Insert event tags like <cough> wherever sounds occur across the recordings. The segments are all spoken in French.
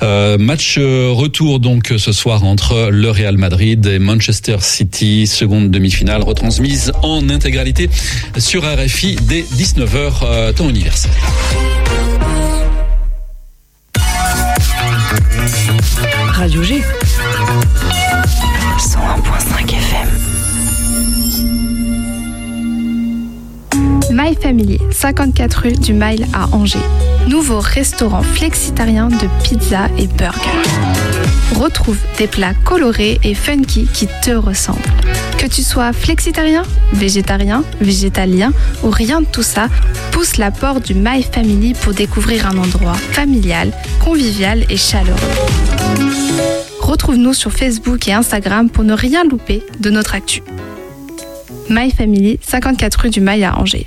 match retour donc ce soir entre le Real Madrid et Manchester City, seconde demi-finale retransmise en intégralité sur RFI dès 19h temps universel. Radio G. 101.5 FM. My Family, 54 rue du Mile à Angers. Nouveau restaurant flexitarien de pizza et burger. Retrouve des plats colorés et funky qui te ressemblent. Que tu sois flexitarien, végétarien, végétalien ou rien de tout ça, pousse la porte du My Family pour découvrir un endroit familial, convivial et chaleureux. Retrouve-nous sur Facebook et Instagram pour ne rien louper de notre actu. My Family, 54 rue du Mail à Angers.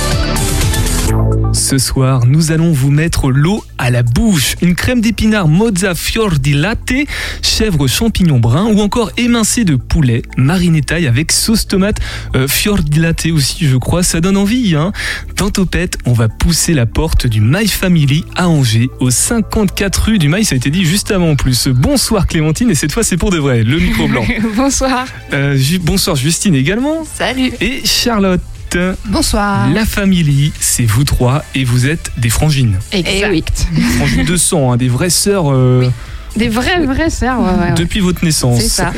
Ce soir, nous allons vous mettre l'eau à la bouche. Une crème d'épinards mozza fior di latte, chèvre champignon brun ou encore émincé de poulet, mariné taille avec sauce tomate, euh, fior di latte aussi je crois, ça donne envie. Hein Dans Topette, on va pousser la porte du My Family à Angers, au 54 rue du My, ça a été dit juste avant en plus. Bonsoir Clémentine et cette fois c'est pour de vrai, le micro blanc. <laughs> bonsoir. Euh, bonsoir Justine également. Salut. Et Charlotte. Bonsoir. La famille, c'est vous trois et vous êtes des frangines. Exact. Des frangines de sang, hein, des vraies sœurs. Euh, des vraies, vraies sœurs. Depuis votre naissance. C'est ça.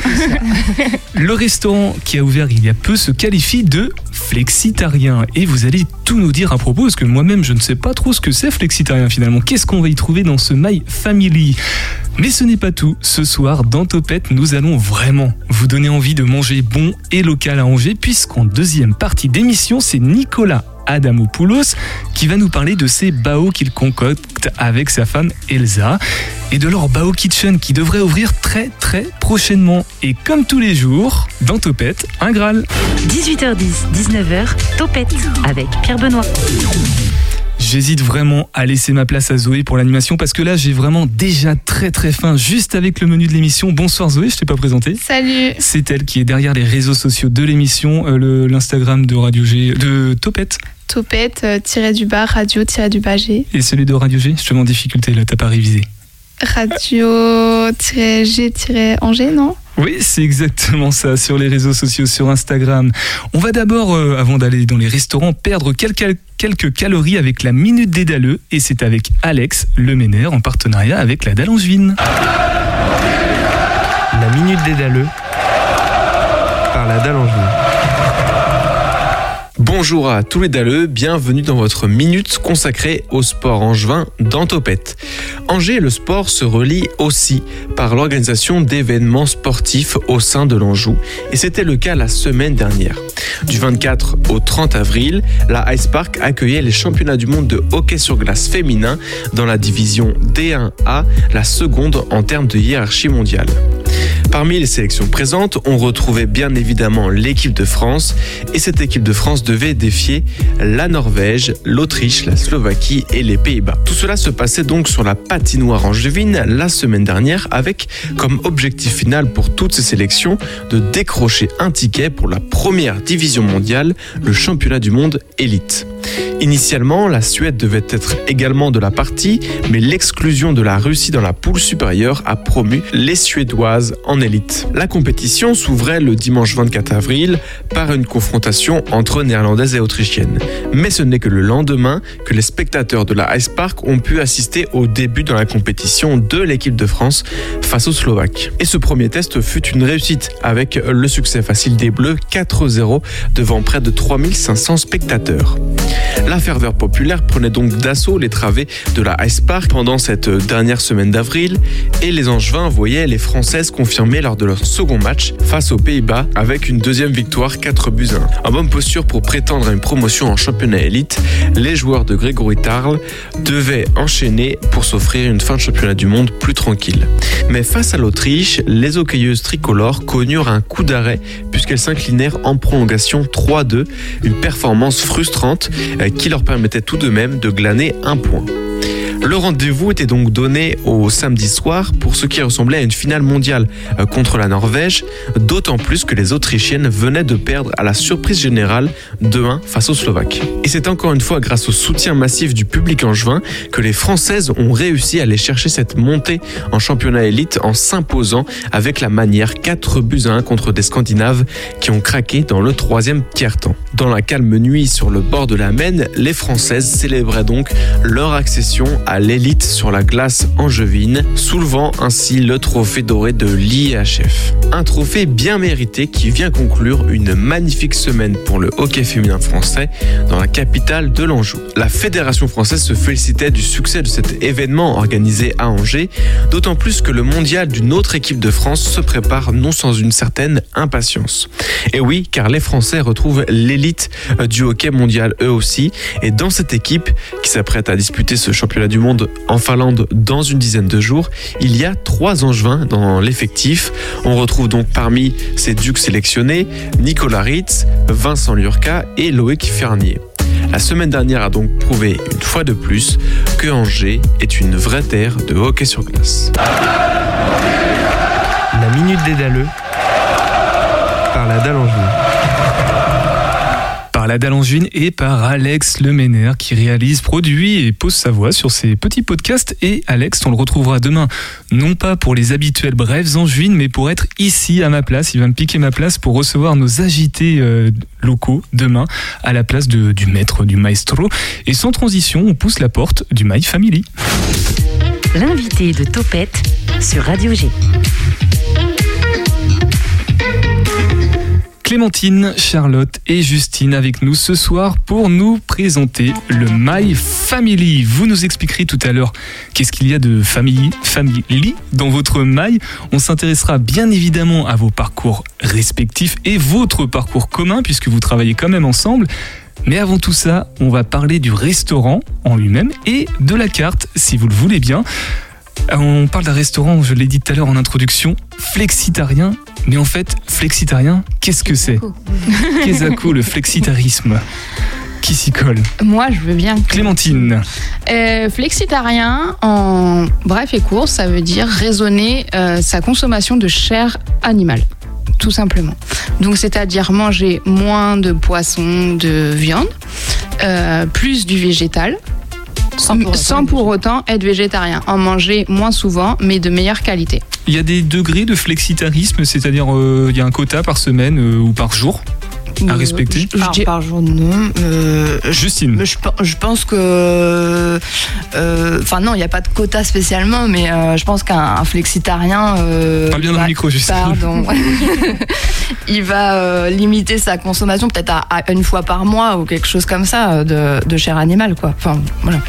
Le restaurant qui a ouvert il y a peu se qualifie de flexitarien. Et vous allez tout nous dire à propos, parce que moi-même je ne sais pas trop ce que c'est flexitarien finalement. Qu'est-ce qu'on va y trouver dans ce My Family? Mais ce n'est pas tout. Ce soir, dans Topette, nous allons vraiment vous donner envie de manger bon et local à Angers, puisqu'en deuxième partie d'émission, c'est Nicolas Adamopoulos qui va nous parler de ces bao qu'il concocte avec sa femme Elsa et de leur bao kitchen qui devrait ouvrir très très prochainement. Et comme tous les jours, dans Topette, un Graal. 18h10, 19h, Topette avec Pierre Benoît. J'hésite vraiment à laisser ma place à Zoé pour l'animation parce que là j'ai vraiment déjà très très faim juste avec le menu de l'émission. Bonsoir Zoé, je t'ai pas présenté. Salut. C'est elle qui est derrière les réseaux sociaux de l'émission, euh, l'Instagram de Radio G, de Topette. Topette, euh, tiré du bas, radio, tiré du bas G. Et celui de Radio G, je te mets en difficulté là, t'as pas révisé. Radio-G-Angers, non? Oui, c'est exactement ça sur les réseaux sociaux, sur Instagram. On va d'abord, euh, avant d'aller dans les restaurants, perdre quelques, quelques calories avec la Minute des. Et c'est avec Alex Leménaire en partenariat avec la Dallangevine. La Minute des par la Dallangevine. Bonjour à tous les dalleux, bienvenue dans votre minute consacrée au sport angevin dans Topette. Angers et le sport se relient aussi par l'organisation d'événements sportifs au sein de l'Anjou et c'était le cas la semaine dernière. Du 24 au 30 avril, la Ice Park accueillait les championnats du monde de hockey sur glace féminin dans la division D1A, la seconde en termes de hiérarchie mondiale. Parmi les sélections présentes, on retrouvait bien évidemment l'équipe de France et cette équipe de France devait défier la Norvège, l'Autriche, la Slovaquie et les Pays-Bas. Tout cela se passait donc sur la patinoire angevine la semaine dernière avec comme objectif final pour toutes ces sélections de décrocher un ticket pour la première division mondiale, le championnat du monde élite. Initialement, la Suède devait être également de la partie, mais l'exclusion de la Russie dans la poule supérieure a promu les Suédoises en élite. La compétition s'ouvrait le dimanche 24 avril par une confrontation entre néerlandaises et autrichiennes. Mais ce n'est que le lendemain que les spectateurs de la Ice Park ont pu assister au début dans la compétition de l'équipe de France face aux Slovaques. Et ce premier test fut une réussite avec le succès facile des Bleus 4-0 devant près de 3500 spectateurs. La ferveur populaire prenait donc d'assaut les travées de la Ice Park pendant cette dernière semaine d'avril et les Angevins voyaient les Françaises confirmer lors de leur second match face aux Pays-Bas avec une deuxième victoire 4 buts 1. En bonne posture pour prétendre à une promotion en championnat élite, les joueurs de Grégory Tarl devaient enchaîner pour s'offrir une fin de championnat du monde plus tranquille. Mais face à l'Autriche, les hockeyeuses tricolores connurent un coup d'arrêt puisqu'elles s'inclinèrent en prolongation 3-2, une performance frustrante qui leur permettait tout de même de glaner un point. Le rendez-vous était donc donné au samedi soir pour ce qui ressemblait à une finale mondiale euh, contre la Norvège, d'autant plus que les Autrichiennes venaient de perdre à la surprise générale 2-1 face aux Slovaques. Et c'est encore une fois grâce au soutien massif du public angevin que les Françaises ont réussi à aller chercher cette montée en championnat élite en s'imposant avec la manière 4 buts à 1 contre des Scandinaves qui ont craqué dans le troisième tiers-temps. Dans la calme nuit sur le bord de la Maine, les Françaises célébraient donc leur accession à l'élite sur la glace angevine, soulevant ainsi le trophée doré de l'IHF. Un trophée bien mérité qui vient conclure une magnifique semaine pour le hockey féminin français dans la capitale de l'Anjou. La Fédération française se félicitait du succès de cet événement organisé à Angers, d'autant plus que le mondial d'une autre équipe de France se prépare non sans une certaine impatience. Et oui, car les Français retrouvent l'élite du hockey mondial eux aussi, et dans cette équipe qui s'apprête à disputer ce championnat du monde en Finlande dans une dizaine de jours, il y a trois angevins dans l'effectif. On retrouve donc parmi ces ducs sélectionnés Nicolas Ritz, Vincent Lurca et Loïc Fernier. La semaine dernière a donc prouvé une fois de plus que Angers est une vraie terre de hockey sur glace. La minute des Dalleux par la dalle angevine. Par la dalle angevine et par Alex Leméner qui réalise, produit et pose sa voix sur ses petits podcasts. Et Alex, on le retrouvera demain, non pas pour les habituels brèves angevines, mais pour être ici à ma place. Il va me piquer ma place pour recevoir nos agités euh, locaux demain à la place du maître, du maestro. Et sans transition, on pousse la porte du My Family. L'invité de Topette sur Radio G. Clémentine, Charlotte et Justine avec nous ce soir pour nous présenter le My Family. Vous nous expliquerez tout à l'heure qu'est-ce qu'il y a de famille, family dans votre My. On s'intéressera bien évidemment à vos parcours respectifs et votre parcours commun puisque vous travaillez quand même ensemble. Mais avant tout ça, on va parler du restaurant en lui-même et de la carte si vous le voulez bien. Euh, On parle d'un restaurant, je l'ai dit tout à l'heure en introduction, flexitarien. Mais en fait, flexitarien, qu'est-ce que c'est Qu'est-ce que le flexitarisme Qui s'y colle Moi, je veux bien. Clémentine. Euh, flexitarien, en bref et court, ça veut dire raisonner euh, sa consommation de chair animale, tout simplement. Donc, c'est-à-dire manger moins de poisson, de viande, euh, plus du végétal, sans pour, autant être végétarien. En manger moins souvent, mais de meilleure qualité. Il y a des degrés de flexitarisme, c'est-à-dire euh, il y a un quota par semaine euh, ou par jour? À Euh, respecter. je- je Par, dis- par jour, non. Euh, Justine. je pe- je pense que. euh, Enfin, non, il n'y a pas de quota spécialement, mais euh, je pense qu'un un flexitarien. euh, Parle bien dans le va- micro, Justine. Pardon. <laughs> il va euh, limiter sa consommation peut-être à, à une fois par mois ou quelque chose comme ça de, de chair animale, quoi. Enfin, voilà.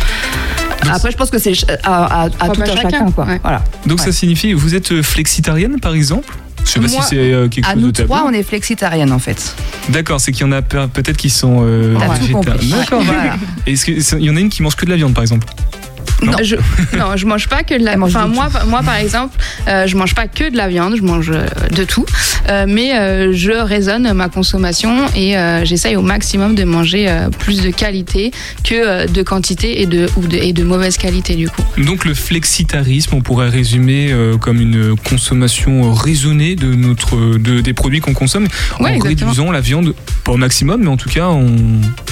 Après, je pense que c'est à, à, à Propre tout à chacun, chacun, quoi. ouais. Voilà. Donc Ouais. ça signifie, vous êtes flexitarienne par exemple? Je sais pas Moi, si c'est euh, quelque À chose nous de tabou. trois, on est flexitarienne en fait. D'accord, c'est qu'il y en a pe- peut-être qui sont euh, T'as tout végétariens. compris. D'accord. <laughs> Voilà. Est-ce qu'il y en a une qui mange que de la viande par exemple? Non. Je, non, je mange pas que de la. Enfin, moi, moi, par exemple, euh, je mange pas que de la viande, je mange euh, de tout, Euh, mais euh, je raisonne ma consommation et euh, j'essaye au maximum de manger euh, plus de qualité que euh, de quantité et de, ou de, et de mauvaise qualité du coup. Donc le flexitarisme, on pourrait résumer euh, comme une consommation raisonnée de notre, de, des produits qu'on consomme, en exactement. réduisant la viande, pas au maximum, mais en tout cas, on...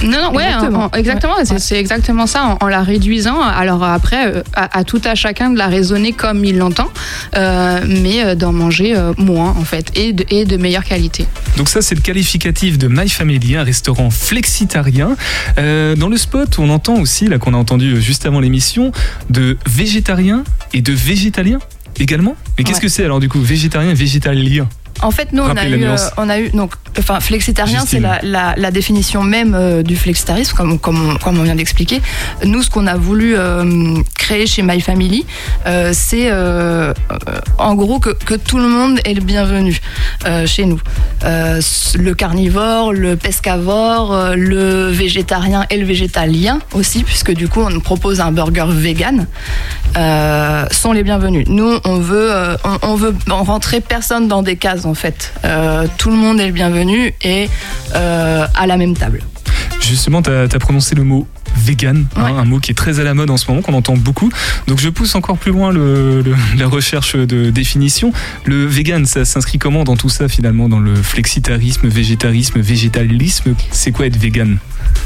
Non, non, ouais, Exactement. en- en- exactement. C'est, exactement ça, en, en la réduisant. Alors après, euh, à, à tout à chacun de la raisonner comme il l'entend, euh, mais euh, d'en manger moins en fait et de, et de meilleure qualité. Donc ça, c'est le qualificatif de My Family, un restaurant flexitarien. Euh, dans le spot, on entend aussi, là qu'on a entendu juste avant l'émission, de végétarien et de végétalien également. Mais qu'est-ce Ouais. que c'est alors du coup, végétarien et végétalien? En fait, nous, on a, eu, euh, on a eu, donc, enfin, flexitarien, c'est la, la, la définition même euh, du flexitarisme, comme, comme, on, comme on vient d'expliquer. Nous, ce qu'on a voulu euh, créer chez My Family, euh, c'est en gros que, que tout le monde est le bienvenu chez nous. Le carnivore, le pescavore, le végétarien et le végétalien aussi, puisque du coup, on propose un burger vegan, sont les bienvenus. Nous, on veut, on, on veut rentrer personne dans des cases en fait. Euh, tout le monde est le bienvenu et euh, à la même table. Justement, tu as, prononcé le mot vegan, hein, un mot qui est très à la mode en ce moment, qu'on entend beaucoup. Donc je pousse encore plus loin le- le- <laughs> la recherche de définition. Le vegan, ça s'inscrit comment dans tout ça finalement Dans le flexitarisme, végétarisme, végétalisme? C'est quoi être vegan?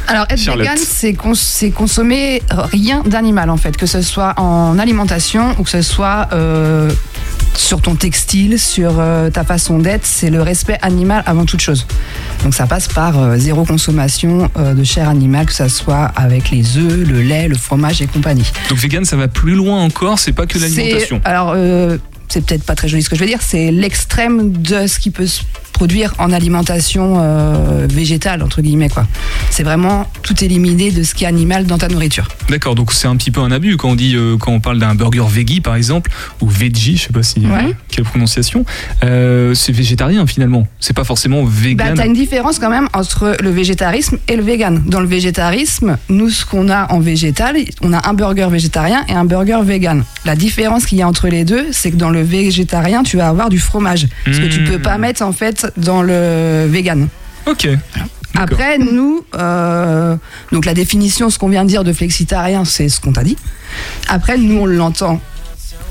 Alors être Charlotte. vegan, c'est cons- c'est consommer rien d'animal en fait, que ce soit en alimentation ou que ce soit euh, sur ton textile, sur euh, ta façon d'être, c'est le respect animal avant toute chose. Donc ça passe par euh, zéro consommation euh, de chair animale, que ce soit avec les œufs, le lait, le fromage et compagnie. Donc vegan, ça va plus loin encore, c'est pas que l'alimentation. Alors, euh, c'est peut-être pas très joli ce que je veux dire, c'est l'extrême de ce qui peut se produire en alimentation euh, végétale, entre guillemets. quoi. C'est vraiment tout éliminer de ce qui est animal dans ta nourriture. D'accord, donc c'est un petit peu un abus quand on dit euh, quand on parle d'un burger veggie par exemple ou veggie, je sais pas si Ouais. quelle prononciation, euh, c'est végétarien finalement. C'est pas forcément Bah, vegan. t'as une différence quand même entre le végétarisme et le vegan. Dans le végétarisme, nous, ce qu'on a en végétal, on a un burger végétarien et un burger vegan. La différence qu'il y a entre les deux, c'est que dans le végétarien, tu vas avoir du fromage. Ce que tu peux Mmh. pas mettre en fait dans le vegan. Ok. Après, nous, euh, donc la définition, ce qu'on vient de dire de flexitarien, c'est ce qu'on t'a dit. Après, nous, on l'entend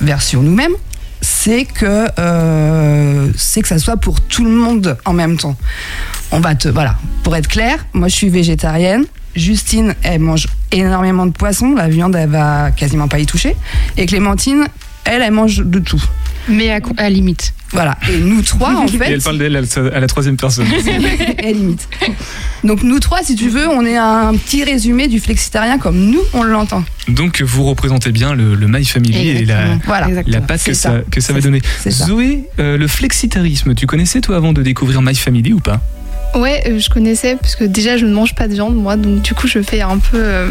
version nous-mêmes, c'est que euh, c'est que ça soit pour tout le monde en même temps. On va te, voilà, pour être clair, moi je suis végétarienne. Justine, elle mange énormément de poissons, la viande, elle va quasiment pas y toucher. Et Clémentine, elle, elle mange de tout. Mais à, à limite. Voilà. Et nous trois, en <laughs> Et fait, elle parle d'elle à la- à la troisième personne. <laughs> et limite. Donc nous trois, si tu veux, on est un petit résumé du flexitarien comme nous, on l'entend. Donc vous représentez bien le, le My Family et la, Exactement. Voilà. Exactement. la patte que ça, ça. que ça va donner. ça. Zoé, euh, le flexitarisme, tu connaissais toi avant de découvrir My Family ou pas? Ouais, euh, je connaissais parce que déjà je ne mange pas de viande moi, donc du coup je fais un peu euh,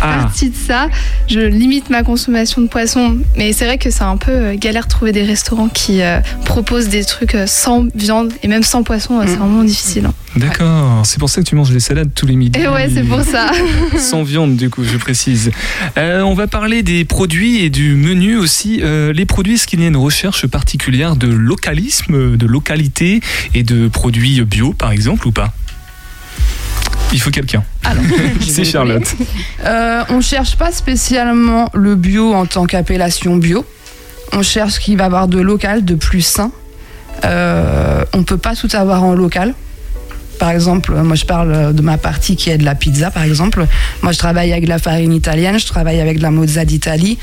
Ah, partie de ça. Je limite ma consommation de poisson, mais c'est vrai que c'est un peu euh, galère de trouver des restaurants qui euh, proposent des trucs sans viande et même sans poisson, c'est Mm. vraiment difficile. hein. d'accord. C'est pour ça que tu manges des salades tous les midis. Et ouais, c'est pour ça. <laughs> Sans viande, du coup, je précise. Euh, on va parler des produits et du menu aussi. Euh, les produits, est-ce qu'il y a une recherche particulière de localisme, de localité et de produits bio, par exemple, ou pas? Il faut quelqu'un. Alors, <laughs> C'est Charlotte. Euh, on cherche pas spécialement le bio en tant qu'appellation bio. On cherche ce qui va avoir de local, de plus sain. Euh, on peut pas tout avoir en local. Par exemple, moi je parle de ma partie qui est de la pizza, par exemple. Moi je travaille avec de la farine italienne, je travaille avec de la mozza d'Italie.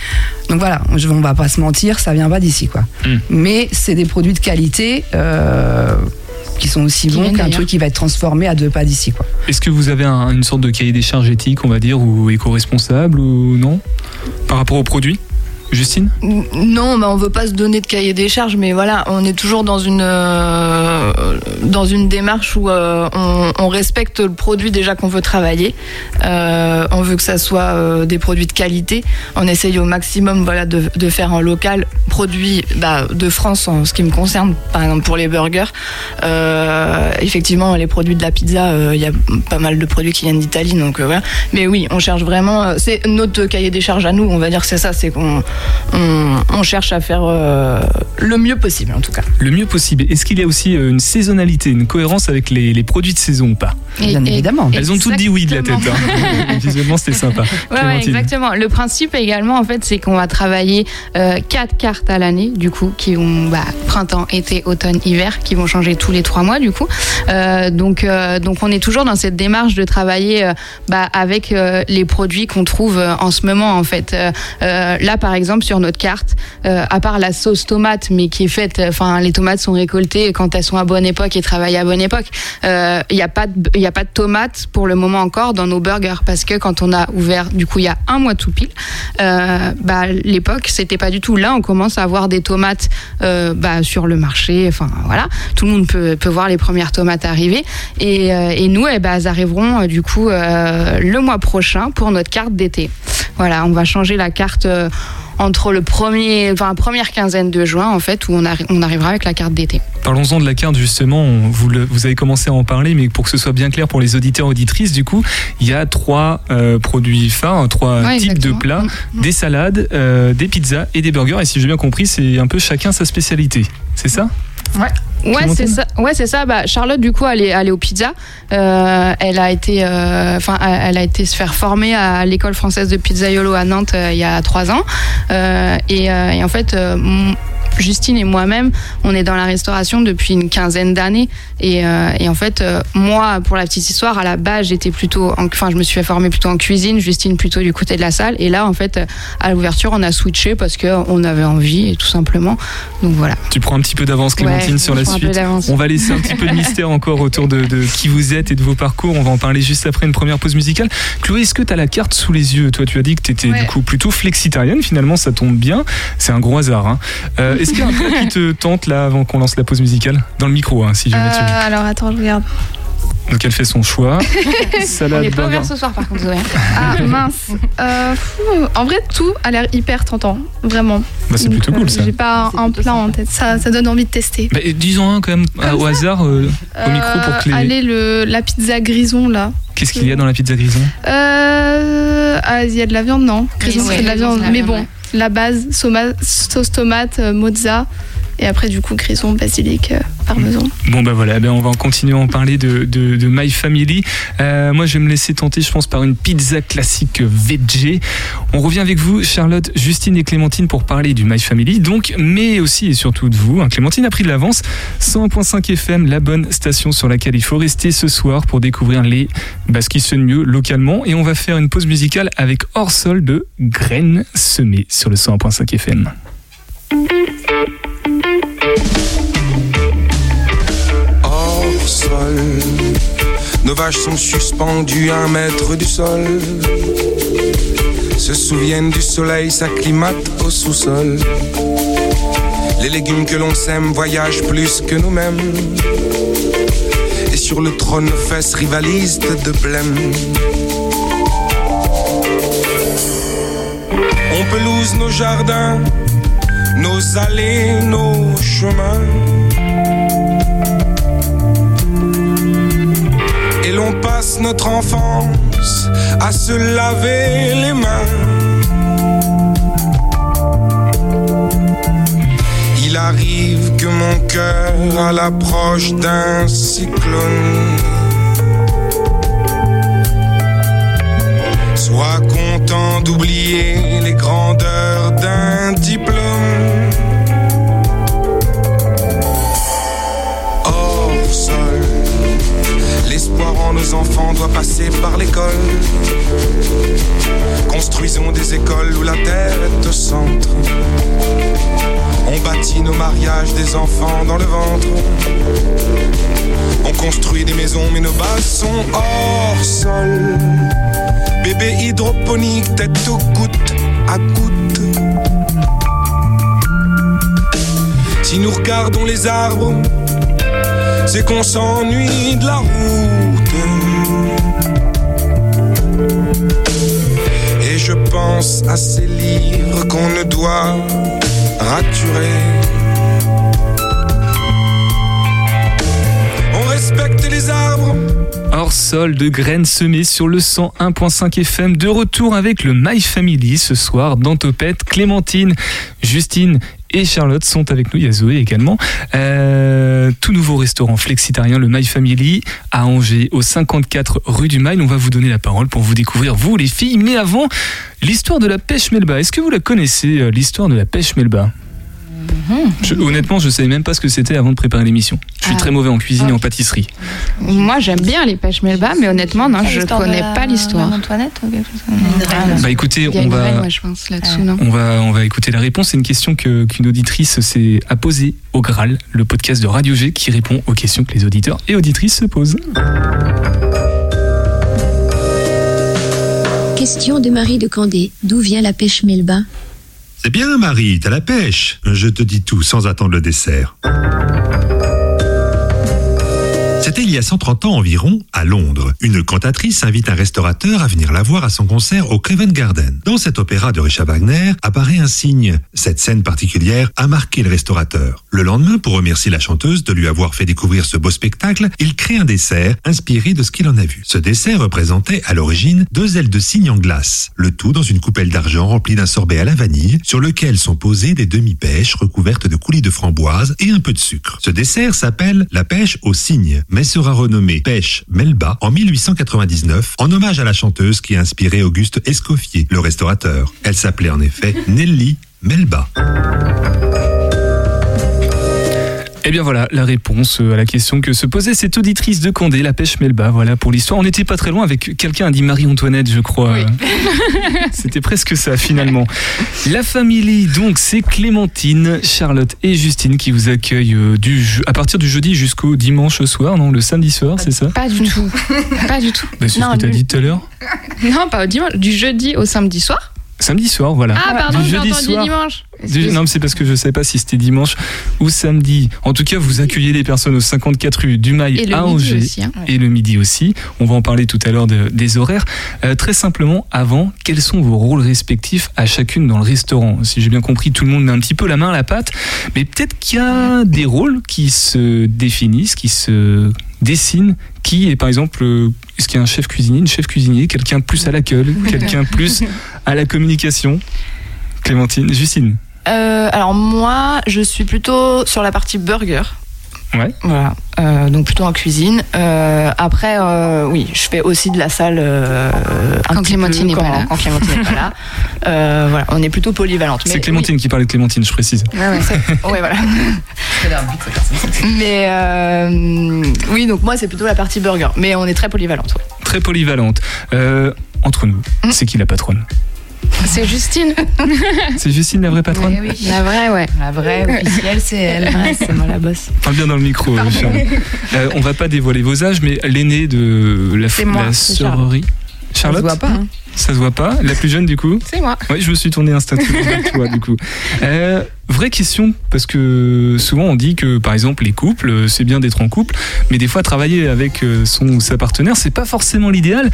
Donc voilà, je- on va pas se mentir, ça vient pas d'ici quoi. Mm. Mais c'est des produits de qualité euh, qui sont aussi Qui bons qu'un truc qui va être transformé à deux pas d'ici quoi. Est-ce que vous avez un- une sorte de cahier des charges éthique, on va dire, ou éco-responsable, ou non Par rapport aux produits Justine Non, mais on veut pas se donner de cahier des charges, mais voilà, on est toujours dans une euh, dans une démarche où euh, on, respecte le produit déjà qu'on veut travailler. Euh, on veut que ça soit des produits de qualité. On essaye au maximum, voilà, de, faire en local, produit bah, de France en ce qui me concerne, par exemple pour les burgers. Effectivement, les produits de la pizza, il y a pas mal de produits qui viennent d'Italie, donc voilà. Mais oui, on cherche vraiment. C'est notre cahier des charges à nous, on va dire que c'est ça, c'est qu'on on, on cherche à faire euh, le mieux possible en tout cas. Le mieux possible. Est-ce qu'il y a aussi euh, une saisonnalité, une cohérence avec les, les produits de saison ou pas Bien évidemment. Elles ont toutes dit oui de la tête. hein. <laughs> Visuellement, c'était sympa. Ouais, ouais, Clémentine. exactement. Le principe également, en fait, c'est qu'on va travailler euh, quatre cartes à l'année, du coup, qui vont bah, printemps, été, automne, hiver, qui vont changer tous les trois mois, du coup. Euh, donc, euh, donc, on est toujours dans cette démarche de travailler euh, bah, avec euh, les produits qu'on trouve euh, en ce moment, en fait. Là, par exemple, sur notre carte, euh, à part la sauce tomate, mais qui est faite, enfin, les tomates sont récoltées quand elles sont à bonne époque et travaillées à bonne époque. Euh, Il n'y a pas de, a pas de tomates pour le moment encore dans nos burgers parce que quand on a ouvert, du coup, il y a un mois tout pile, euh, bah, l'époque, c'était pas du tout. Là, on commence à avoir des tomates euh, bah, sur le marché. Enfin, voilà, tout le monde peut, peut voir les premières tomates arriver. Et, euh, et nous, eh ben, elles arriveront euh, du coup euh, le mois prochain pour notre carte d'été. Voilà, on va changer la carte. Entre le premier, enfin, première quinzaine de juin, en fait, où on, arri- on arrivera avec la carte d'été. Parlons-en de la carte justement, On- vous, le- vous avez commencé à en parler, mais pour que ce soit bien clair pour les auditeurs auditrices, du coup, il y a trois euh, produits phares, trois Ouais, types de plats, Mm. des salades, euh, des pizzas et des burgers. Et si j'ai bien compris, c'est un peu chacun sa spécialité. C'est ça? Ouais, Clémentine c'est ça. Ouais, c'est ça. Bah, Charlotte, du coup, elle est allée au pizza. Euh, elle a été, euh, enfin, elle a été se faire former à l'école française de pizzaiolo à Nantes euh, il y a trois ans. Et, et en fait, Justine et moi-même, on est dans la restauration depuis une quinzaine d'années. Et, euh, et en fait, euh, moi, pour la petite histoire, à la base, j'étais plutôt, en- enfin, je me suis former plutôt en cuisine, Justine plutôt du côté de la salle. Et là, en fait, à l'ouverture, on a switché parce qu'on avait envie, et tout simplement. Donc voilà. Tu prends un petit peu d'avance, Clémentine, Ouais, sur la suite. On va laisser un petit peu de mystère encore autour de, de qui vous êtes et de vos parcours. On va en parler juste après une première pause musicale. Chloé, est-ce que tu as la carte sous les yeux? Toi, tu as dit que tu étais Ouais. du coup plutôt flexitarienne. Finalement, ça tombe bien. C'est un gros hasard. hein. Euh, est-ce qu'il y a un plat qui te tente là avant qu'on lance la pause musicale Dans le micro, hein, si jamais tu Euh, alors attends, je regarde. Donc elle fait son choix. <laughs> On Salade, n'est pas ouvert ce soir, par contre, Zoé. <laughs> Ah mince. Euh, fou, en vrai, tout a l'air hyper tentant, vraiment. Bah, c'est plutôt cool ça. J'ai pas un plat en tête. Ça, ça donne envie de tester. Bah, disons un quand même au hasard euh, au micro pour que les- Allez, le, la pizza grison là. Qu'est-ce qu'il y a dans la pizza grison? Euh, ah, il y a de la viande, non? Grison, c'est de la viande. Mais bon, ouais. La base, sauce tomate, euh, mozza. Et après, du coup, grison, basilic, Bon bah voilà, ben on va en continuer à en parler de, My Family. Euh, moi je vais me laisser tenter, je pense, par une pizza classique veggie. On revient avec vous, Charlotte, Justine et Clémentine, pour parler du My Family, donc, mais aussi et surtout de vous. hein. Clémentine a pris de l'avance. 101.5 FM, la bonne station sur laquelle il faut rester ce soir pour découvrir les bah, ce qui sonne mieux localement. Et on va faire une pause musicale avec Hors Sol de Graines semées sur le 101.5 FM. Nos vaches sont suspendues à un mètre du sol. Se souviennent du soleil, s'acclimatent au sous-sol. Les légumes que l'on sème voyagent plus que nous-mêmes. Et sur le trône, nos fesses rivalisent de blême. On pelouse nos jardins, nos allées, nos chemins. Notre enfance à se laver les mains. Il arrive que mon cœur, à l'approche d'un cyclone, soit content d'oublier les grandeurs d'un diplôme. Nos enfants doit passer par l'école. Construisons des écoles où la terre est au centre. On bâtit nos mariages des enfants dans le ventre. On construit des maisons, mais nos bases sont hors sol. Bébé hydroponique, tête aux gouttes à gouttes. Si nous regardons les arbres, c'est qu'on s'ennuie de la route. Et je pense à ces livres qu'on ne doit raturer. On respecte les arbres. Hors sol de graines semées sur le 101.5 FM. De retour avec le My Family ce soir dans Topette. Clémentine, Justine et Charlotte sont avec nous. Il y a Zoé également. Euh, tout nouveau restaurant flexitarien, le My Family, à Angers, au 54 rue du Mail. On va vous donner la parole pour vous découvrir, vous les filles. Mais avant, l'histoire de la pêche Melba. Est-ce que vous la connaissez, euh, l'histoire de la pêche Melba? Je- Honnêtement, je ne savais même pas ce que c'était avant de préparer l'émission. Je suis Ah. très mauvais en cuisine et en pâtisserie. Moi, j'aime bien les pêches melba, mais honnêtement, non, je connais pas l'histoire. Antoinette ou quelque chose Bah écoutez, on va... règle, moi, je pense, là-dessous, non On va, on va écouter la réponse. C'est une question que- qu'une auditrice s'est a posée au Graal, le podcast de Radio G qui répond aux questions que les auditeurs et auditrices se posent. Question de Marie de Candé. D'où vient la pêche Melba? C'est bien, Marie, t'as la pêche. Je te dis tout sans attendre le dessert. C'était il y a 130 ans environ, à Londres. Une cantatrice invite un restaurateur à venir la voir à son concert au Covent Garden. Dans cet opéra de Richard Wagner apparaît un signe. Cette scène particulière a marqué le restaurateur. Le lendemain, pour remercier la chanteuse de lui avoir fait découvrir ce beau spectacle, il crée un dessert inspiré de ce qu'il en a vu. Ce dessert représentait à l'origine deux ailes de cygne en glace, le tout dans une coupelle d'argent remplie d'un sorbet à la vanille, sur lequel sont posées des demi-pêches recouvertes de coulis de framboise et un peu de sucre. Ce dessert s'appelle la pêche au cygne, mais sera renommé pêche Melba en 1899 en hommage à la chanteuse qui a inspiré Auguste Escoffier, le restaurateur. Elle s'appelait en effet Nelly Melba. Eh bien voilà, la réponse à la question que se posait cette auditrice de Condé, la pêche Melba. Voilà pour l'histoire. On n'était pas très loin avec quelqu'un a dit Marie-Antoinette, je crois. <laughs> C'était presque ça finalement. La famille, donc, c'est Clémentine, Charlotte et Justine qui vous accueillent euh, du, à partir du jeudi jusqu'au dimanche soir, non Le samedi soir, c'est ça? Pas du tout. <laughs> pas du tout. Bah, C'est ce que tu as dit tout à l'heure. <laughs> Non, pas au dimanche. Du jeudi au samedi soir. Samedi soir, voilà. Ah, pardon, Du j'ai entendu soir. dimanche. Du- non, mais c'est parce que je ne savais pas si c'était dimanche ou samedi. En tout cas, vous accueillez les personnes au 54 rue du Mail à Angers. aussi, hein. Et le midi aussi. On va en parler tout à l'heure de- des horaires. Euh, très simplement, avant, quels sont vos rôles respectifs à chacune dans le restaurant? Si j'ai bien compris, tout le monde met un petit peu la main à la pâte. Mais peut-être qu'il y a des rôles qui se définissent, qui se dessinent. Qui est par exemple, euh, est-ce qu'il y a un chef cuisinier, une chef cuisinier, quelqu'un plus à l'accueil, quelqu'un plus à la communication? Clémentine, Justine. Euh, alors moi, je suis plutôt sur la partie burger. Ouais. Voilà, Euh, donc plutôt en cuisine. Euh, après, euh, oui, je fais aussi de la salle euh, un Quand Clémentine peu n'est quand, pas là. quand Clémentine n'est pas là. <laughs> Voilà, on est plutôt polyvalente. C'est Clémentine qui parlait de Clémentine, je précise. oui, c'est- <laughs> ouais, voilà. Mais euh, oui, donc moi c'est plutôt la partie burger. Mais on est très polyvalente. ouais. Très polyvalente. Euh, entre nous, c'est qui la patronne? C'est Justine. <laughs> C'est Justine la vraie patronne La vraie, ouais. La vraie officielle, c'est elle. Ouais, c'est moi la bosse. Parle bien dans le micro, euh, Charles. Euh, on va pas dévoiler vos âges, mais l'aînée de la, la sœurerie. Charlotte Ça se voit pas. hein. Ça se voit pas. La plus jeune, du coup C'est moi. Oui, je me suis tourné un statut vers toi, du coup. <laughs> Euh, vraie question, parce que souvent on dit que, par exemple, les couples, euh, c'est bien d'être en couple, mais des fois, travailler avec euh, son ou sa partenaire, c'est pas forcément l'idéal.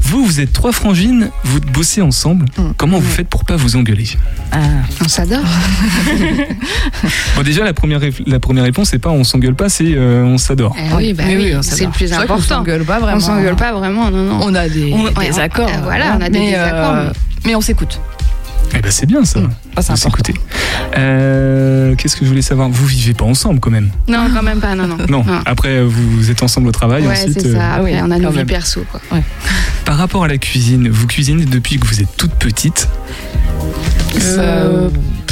Vous, vous êtes trois frangines, vous bossez ensemble. Comment vous faites pour pas vous engueuler? On s'adore. <laughs> Bon, déjà, la première, la première réponse, c'est pas on s'engueule pas, c'est euh, on s'adore. Eh oui, bah oui, on c'est le plus important. s'engueule pas vraiment. On s'engueule pas vraiment, non, non. On a des, On- des on- accords. euh, voilà, on a des mais, désaccords, euh, mais on s'écoute. Eh ben, c'est bien ça. Ça, c'est de s'écouter. Euh, Qu'est-ce que je voulais savoir? Vous vivez pas ensemble quand même? Non, quand même pas, non, non. Non. Après, vous êtes ensemble au travail. Ouais, ensuite, c'est euh, ça. Après, oui, on a nos vies perso, quoi. <laughs> Par rapport à la cuisine, vous cuisinez depuis que vous êtes toute petite? Euh,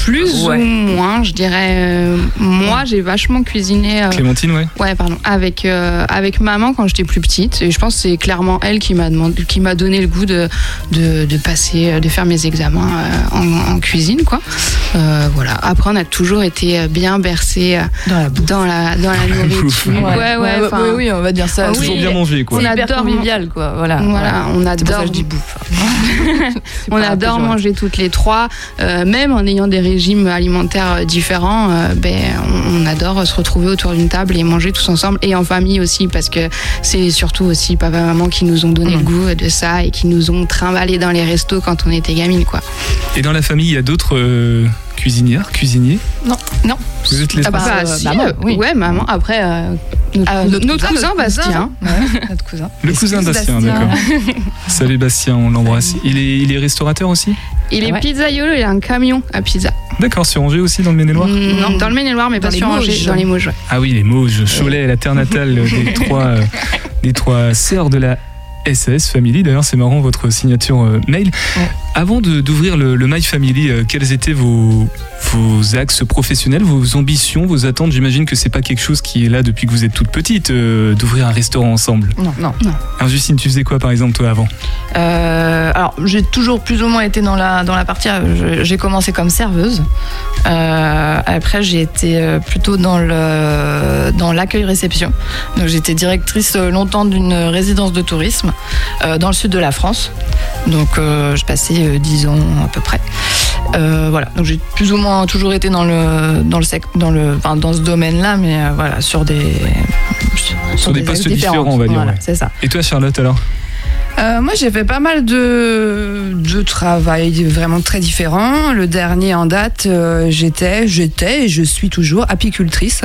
plus ouais. ou moins, je dirais. euh, moi, j'ai vachement cuisiné. euh, Clémentine, ouais. Ouais, pardon. Avec, euh, avec maman quand j'étais plus petite. Et je pense que c'est clairement elle qui m'a demandé, qui m'a donné le goût de, de, de passer, euh, de faire mes examens euh, en, en cuisine, quoi. Euh, voilà. Après, on a toujours été bien bercé Dans la bouffe. dans la, dans la bouffe. nourriture. Ouais, ouais, oui, oui, on va dire ça. Ah oui. Toujours bien mangé, quoi. On adore convivial, quoi. Voilà. Voilà, on pour ça adore. que je dis bouffe. <laughs> On adore manger toutes les trois, euh, même en ayant des régimes alimentaires euh, différents. euh, ben, on, on adore se retrouver autour d'une table et manger tous ensemble et en famille aussi, parce que c'est surtout aussi papa maman qui nous ont donné le goût de ça et qui nous ont trimballé dans les restos quand on était gamine, quoi. Et dans la famille, il y a d'autres euh, cuisinières, cuisiniers Non, non. Vous êtes les Ah bah, Bah, euh, si, maman, euh, oui. Ouais, maman. Après, euh, notre, Ah, notre cousin, Bastien. Ouais, <laughs> notre cousin. Le cousin Bastien, d'accord. <laughs> Salut Bastien, on l'embrasse. Il est, il est restaurateur aussi Il est Ouais. pizzaiolo, il a un camion à pizza. D'accord, sur Angers aussi, dans le Maine-et-Loire Mm, Non, dans le Maine-et-Loire, mais Dans pas sur Angers, dans les Mauges. ouais. Ah oui, les Mauges, Cholet, la terre natale <laughs> des trois, euh, des trois sœurs de la SAS Family. D'ailleurs, c'est marrant votre signature euh, mail. Ouais. Avant de- d'ouvrir le, le My Family, euh, quels étaient vos, vos axes professionnels, vos ambitions, vos attentes? J'imagine que c'est pas quelque chose qui est là depuis que vous êtes toute petite, euh, d'ouvrir un restaurant ensemble. Non, non. Alors Justine, tu faisais quoi par exemple toi avant? Euh, alors, j'ai toujours plus ou moins été dans la, dans la partie. J'ai commencé comme serveuse. Euh, après, j'ai été plutôt dans le dans l'accueil-réception. Donc, j'étais directrice longtemps d'une résidence de tourisme dans le sud de la France. Donc, euh, je passais euh, 10 ans à peu près. Euh, voilà. Donc, j'ai plus ou moins toujours été dans le dans le sec, dans le enfin, dans ce domaine-là, mais euh, voilà sur des sur Sur des postes différents, on va dire, Voilà, ouais. c'est ça. Et toi, Charlotte, alors? Euh, moi, j'ai fait pas mal de, de travail vraiment très différents. Le dernier en date, euh, j'étais, j'étais et je suis toujours apicultrice.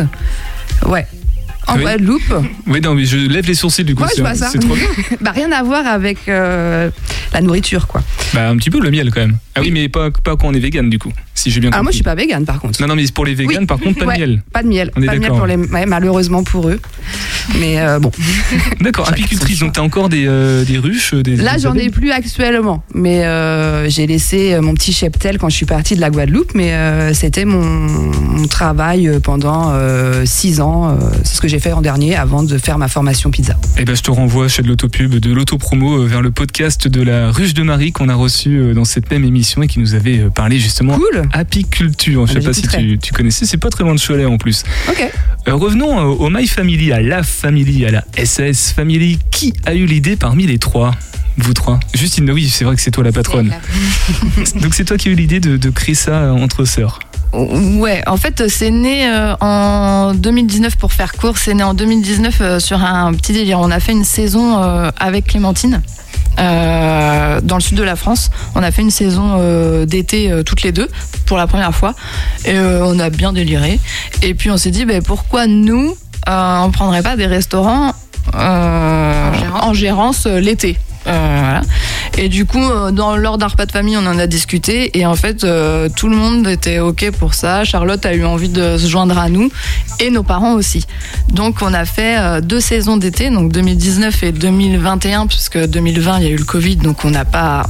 Ouais. En Oui. Guadeloupe. Oui, non, mais je lève les sourcils du coup. Ouais, je vois ça. Trop bien. <laughs> bah, rien à voir avec euh, la nourriture, quoi. Bah, un petit peu le miel quand même. Ah oui, mais pas, pas quand on est vegan du coup, si j'ai bien compris. Ah, moi, je suis pas végane, par contre. Non, non, mais pour les véganes, Oui. par contre, pas Ouais, de miel. Pas de miel. On est pas de miel pour les, ouais, malheureusement pour eux. Mais euh, bon. <laughs> D'accord, apicultrice, donc t'as encore des, euh, des ruches des, Là, j'en ai plus actuellement. Mais j'ai laissé mon petit cheptel quand je suis partie de la Guadeloupe. Mais c'était mon, mon travail pendant euh, six ans. C'est ce que j'ai fait en dernier avant de faire ma formation pizza. Eh ben, je te renvoie chez de l'autopub, de l'autopromo euh, vers le podcast de la ruche de Marie qu'on a reçu euh, dans cette même émission et qui nous avait euh, parlé justement Cool. apiculture. Je Ah sais pas si tu, tu connaissais, c'est pas très loin de Cholet en plus. Ok. Euh, revenons au My Family, à la Family, à la SAS Family. Qui a eu l'idée parmi les trois? Vous trois? Justine, oui, c'est vrai que c'est toi la patronne. <laughs> Donc c'est toi qui as eu l'idée de, de créer ça entre sœurs? Ouais, en fait, c'est né euh, en 2019 pour faire court. C'est né en 2019 euh, sur un petit délire. On a fait une saison euh, avec Clémentine. euh, dans le sud de la France, on a fait une saison euh, d'été euh, toutes les deux pour la première fois et on a bien déliré. Et puis on s'est dit, ben, pourquoi nous, on prendrait pas des restaurants en gérance, l'été? Voilà. Et du coup, euh, dans, lors d'un repas de famille, on en a discuté. Et en fait, euh, tout le monde était OK pour ça. Charlotte a eu envie de se joindre à nous. Et nos parents aussi. Donc, on a fait euh, deux saisons d'été, donc 2019 et 2021, puisque 2020, il y a eu le Covid. Donc, on n'a pas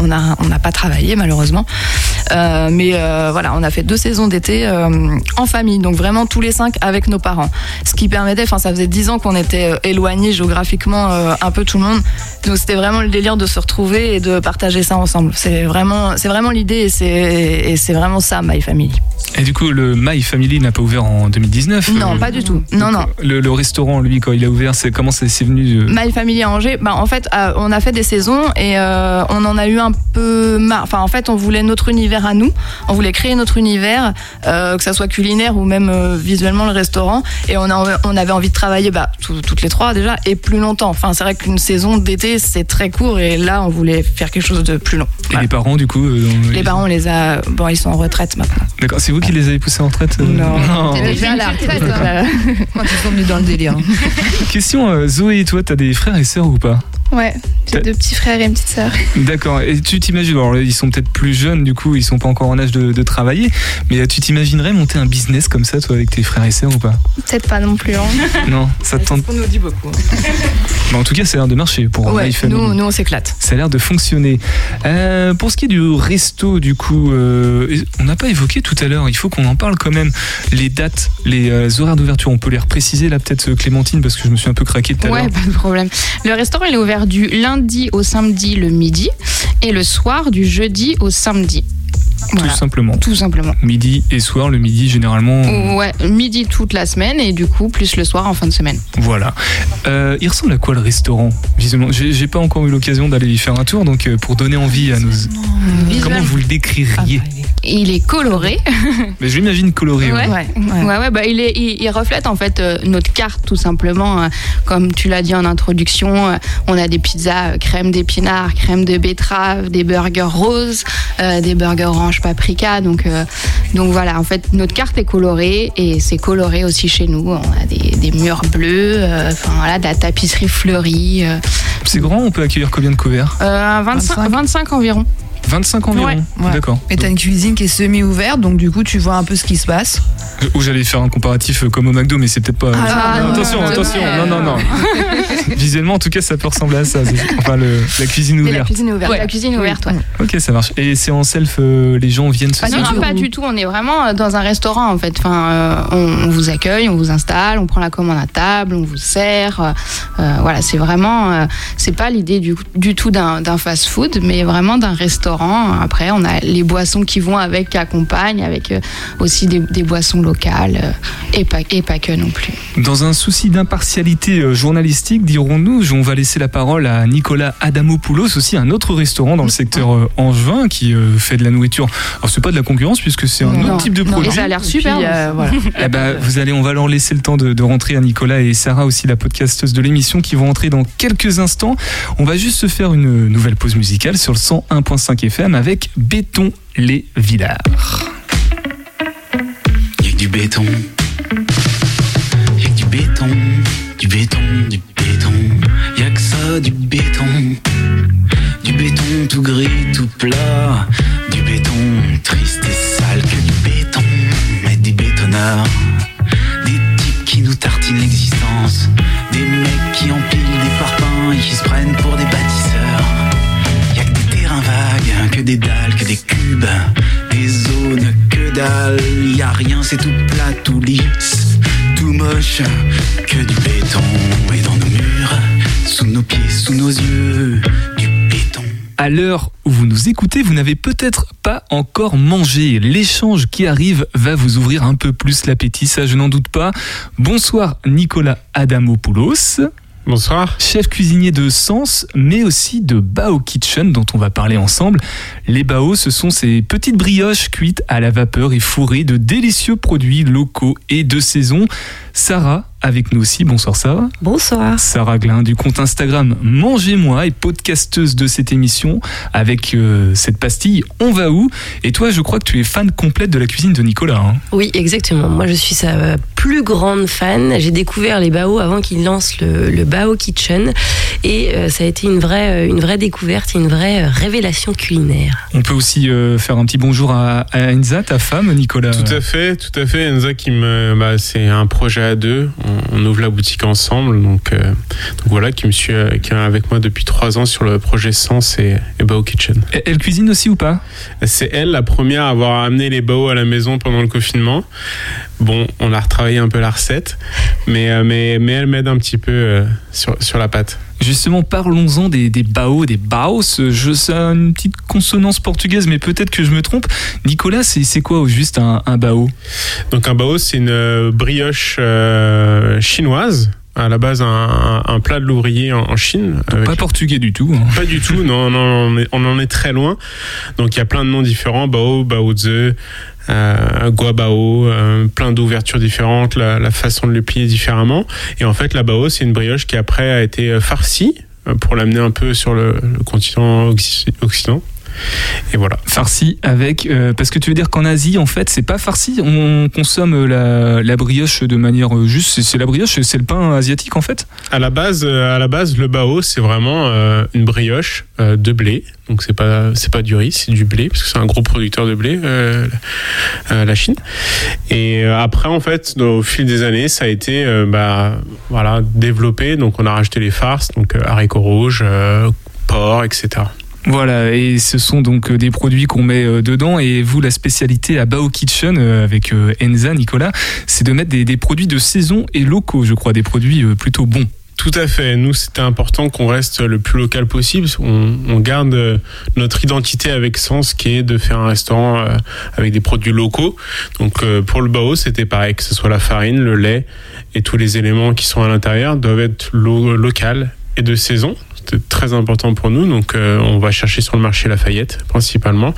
travaillé, malheureusement. Euh, mais euh, voilà, on a fait deux saisons d'été euh, en famille. Donc, vraiment tous les cinq avec nos parents. Ce qui permettait, enfin, ça faisait dix ans qu'on était éloignés géographiquement, un peu tout le monde. Donc, c'était vraiment le délire de se retrouver et de partager ça ensemble. C'est vraiment, c'est vraiment l'idée et c'est, vraiment ça, My Family. Et du coup, le My Family n'a pas ouvert en 2019 Non, euh, pas du tout. Non, non. Le, le restaurant, lui, quand il a ouvert, c'est comment c'est c'est venu euh, My Family à Angers, bah, en fait, euh, on a fait des saisons et on en a eu un peu marre. Enfin, en fait, on voulait notre univers à nous. On voulait créer notre univers, euh, que ça soit culinaire ou même euh, visuellement le restaurant. Et on, a, on avait envie de travailler bah, tout- toutes les trois déjà et plus longtemps. Enfin, c'est vrai qu'une saison d'été, c'est très court et là, on voulait faire quelque chose de plus long. Et les parents, du coup euh, Les parents, on les a. Bon, ils sont en retraite maintenant. D'accord, c'est vous qui les avez poussés en retraite euh Non. Non. Déjà à la retraite, hein. Quand ils sont venus dans le délire. Question, euh, Zoé, toi, t'as des frères et sœurs ou pas? Ouais, j'ai deux petits frères et une petite sœur. <laughs> D'accord, et tu t'imagines, alors ils sont peut-être plus jeunes, du coup, ils sont pas encore en âge de, de travailler, mais euh, tu t'imaginerais monter un business comme ça, toi, avec tes frères et sœurs ou pas? Peut-être pas non plus. hein. <laughs> Non, ça te tente. On nous dit beaucoup. <laughs> Bah, en tout cas, ça a l'air de marcher pour Ouais, My nous, nous, on s'éclate. Ça a l'air de fonctionner. Euh, pour ce qui est du resto, du coup, euh, on n'a pas évoqué tout à l'heure, il faut qu'on en parle quand même. Les dates, les euh, horaires d'ouverture, on peut les repréciser là, peut-être Clémentine, parce que je me suis un peu craqué tout à Ouais, l'heure. pas de problème. Le restaurant il est ouvert du lundi au samedi le midi et le soir du jeudi au samedi. Voilà, Tout simplement. tout simplement. Midi et soir, le midi généralement. Ouais, midi toute la semaine et du coup plus le soir en fin de semaine. Voilà. Euh, il ressemble à quoi le restaurant? Visiblement, j'ai pas encore eu l'occasion d'aller y faire un tour, donc euh, pour donner envie à nos. Comment vous le décririez? Il est coloré. <laughs> Mais je l'imagine coloré. Ouais. ouais. Ouais, ouais, bah, il, est, il, il reflète en fait euh, notre carte tout simplement. Euh, comme tu l'as dit en introduction, euh, on a des pizzas euh, crème d'épinards, crème de betterave, des burgers roses, euh, des burgers orange paprika. Donc, euh, donc voilà, en fait, notre carte est colorée et c'est coloré aussi chez nous. On a des, des murs bleus, euh, enfin voilà, de la tapisserie fleurie. euh, C'est grand, on peut accueillir combien de couverts? Euh, 25, 25 environ. 25 environ Ouais, ouais. D'accord. Et t'as une cuisine qui est semi-ouverte, donc du coup, tu vois un peu ce qui se passe. Ou j'allais faire un comparatif euh, comme au McDo, mais c'est peut-être pas. Ah, Non, non, attention, non, attention, non. non, non. <laughs> Visuellement, en tout cas, ça peut ressembler à ça. Enfin, le, la cuisine Mais la ouverte. cuisine ouverte. Ouais. La cuisine ouverte, ouais. Ok, ça marche. Et c'est en self, euh, les gens viennent se Pas, servir non, pas du tout. On est vraiment euh, dans un restaurant en fait. Enfin, euh, on, on vous accueille, on vous installe, on prend la commande à table, on vous sert. euh, voilà, c'est vraiment, euh, c'est pas l'idée du, du tout d'un d'un fast-food, mais vraiment d'un restaurant restaurant. Après, on a les boissons qui vont avec, qui accompagnent, avec euh, aussi des, des boissons locales euh, et, pas, et pas que non plus. Dans un souci d'impartialité euh, journalistique, dirons-nous, on va laisser la parole à Nicolas Adamopoulos, aussi un autre restaurant dans le secteur angevin qui fait de la nourriture. Alors c'est pas de la concurrence puisque c'est un Non, autre type de non, produit. et ça a l'air super. Puis, euh, voilà. <laughs> Eh ben, vous allez, on va leur laisser le temps de, de rentrer à Nicolas et Sarah aussi, la podcasteuse de l'émission, qui vont entrer dans quelques instants. On va juste se faire une nouvelle pause musicale sur le 101.5 Avec Béton les Villards. Y'a que du béton. Y'a que du béton. Du béton, du béton. Y'a que ça, du béton. Du béton tout gris, tout plat. Du béton triste et sale que du béton. Mais des bétonneurs. Des types qui nous tartinent l'existence. Des mecs qui empilent des parpaings et qui se prennent pour des bâtisseurs. Que des dalles, que des cubes, des zones, que dalle. Y a rien, c'est tout plat, tout lisse, tout moche, que du béton. Et dans nos murs, sous nos pieds, sous nos yeux, du béton. À l'heure où vous nous écoutez, vous n'avez peut-être pas encore mangé. L'échange qui arrive va vous ouvrir un peu plus l'appétit, ça je n'en doute pas. Bonsoir Nicolas Adamopoulos. Bonsoir. Chef cuisinier de Sens, mais aussi de Bao Kitchen, dont on va parler ensemble. Les Bao, ce sont ces petites brioches cuites à la vapeur et fourrées de délicieux produits locaux et de saison. Sarah, avec nous aussi. Bonsoir Sarah. Bonsoir. Sarah Glin du compte Instagram Mangez-moi et podcasteuse de cette émission avec euh, cette pastille On va où? Et toi, je crois que tu es fan complète de la cuisine de Nicolas. hein. Oui, exactement. Moi, je suis sa plus grande fan. J'ai découvert les Bao avant qu'il lance le, le Bao Kitchen. Et euh, ça a été une vraie, euh, une vraie découverte et une vraie révélation culinaire. On peut aussi euh, faire un petit bonjour à, à Enza, ta femme, Nicolas. Tout à fait, tout à fait. Enza qui me, bah, c'est un projet à deux. On, on ouvre la boutique ensemble, donc, euh, donc voilà, qui me suit, euh, qui est avec moi depuis trois ans sur le projet Sens et, et Bao Kitchen. Elle- Elle cuisine aussi ou pas? C'est elle la première à avoir amené les bao à la maison pendant le confinement. Bon, on a retravaillé un peu la recette, mais, euh, mais, mais elle m'aide un petit peu sur, sur la pâte. Justement, parlons-en des, des bao, des baos. Je, ça a une petite consonance portugaise, mais peut-être que je me trompe. Nicolas, c'est quoi au juste un, bao? Donc un bao, c'est une brioche euh, chinoise. À la base, un, plat de l'ouvrier en, en Chine. avec- Pas portugais du tout. hein. Pas du tout, non, non, on, est- on en est très loin. Donc il y a plein de noms différents, Bao, Bao Tze, euh, Guabao, euh, plein d'ouvertures différentes, la, la façon de le plier différemment. Et en fait, la Bao, c'est une brioche qui après a été euh, farcie euh, pour l'amener un peu sur le, le continent occi- occident. Et voilà. Farci avec. euh, parce que tu veux dire qu'en Asie, en fait, c'est pas farci. On consomme la, la brioche de manière euh, juste. c'est- la brioche, c'est le pain asiatique, en fait À la base, euh, à la base, le bao, c'est vraiment euh, une brioche euh, de blé. Donc c'est pas c'est pas du riz, c'est du blé parce que c'est un gros producteur de blé, euh, euh, la Chine. Et après, en fait, au fil des années, ça a été euh, bah voilà développé. Donc on a rajouté les farces, donc haricots rouges, porc, etc. Voilà, et ce sont donc euh, des produits qu'on met euh, dedans. Et vous, la spécialité à Bao Kitchen, euh, avec Enza, Nicolas, c'est de mettre des, produits de saison et locaux, je crois, des produits plutôt bons. Tout à fait. Nous, c'était important qu'on reste le plus local possible. On, garde notre identité avec Sens, qui est de faire un restaurant avec des produits locaux. Donc, pour le bao, c'était pareil, que ce soit la farine, le lait et tous les éléments qui sont à l'intérieur doivent être lo local et de saison. C'était très important pour nous. Donc, euh, on va chercher sur le marché Lafayette, principalement,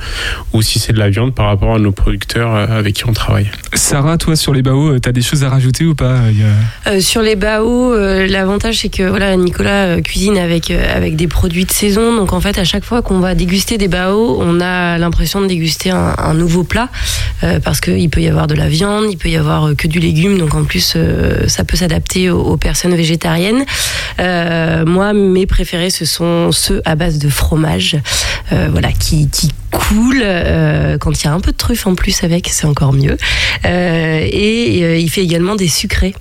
ou si c'est de la viande par rapport à nos producteurs euh, avec qui on travaille. Sarah, toi, sur les Bao, euh, t'as des choses à rajouter ou pas Euh, sur les bao, euh, l'avantage c'est que voilà Nicolas euh, cuisine avec euh, avec des produits de saison, donc en fait à chaque fois qu'on va déguster des bao, on a l'impression de déguster un, un nouveau plat euh, parce qu'il peut y avoir de la viande, il peut y avoir euh, que du légume, donc en plus euh, ça peut s'adapter aux, aux personnes végétariennes. Euh, moi mes ce sont ceux à base de fromage, euh, voilà qui qui coule euh, quand il y a un peu de truffe en plus avec, c'est encore mieux. Euh, et il fait également des sucrés.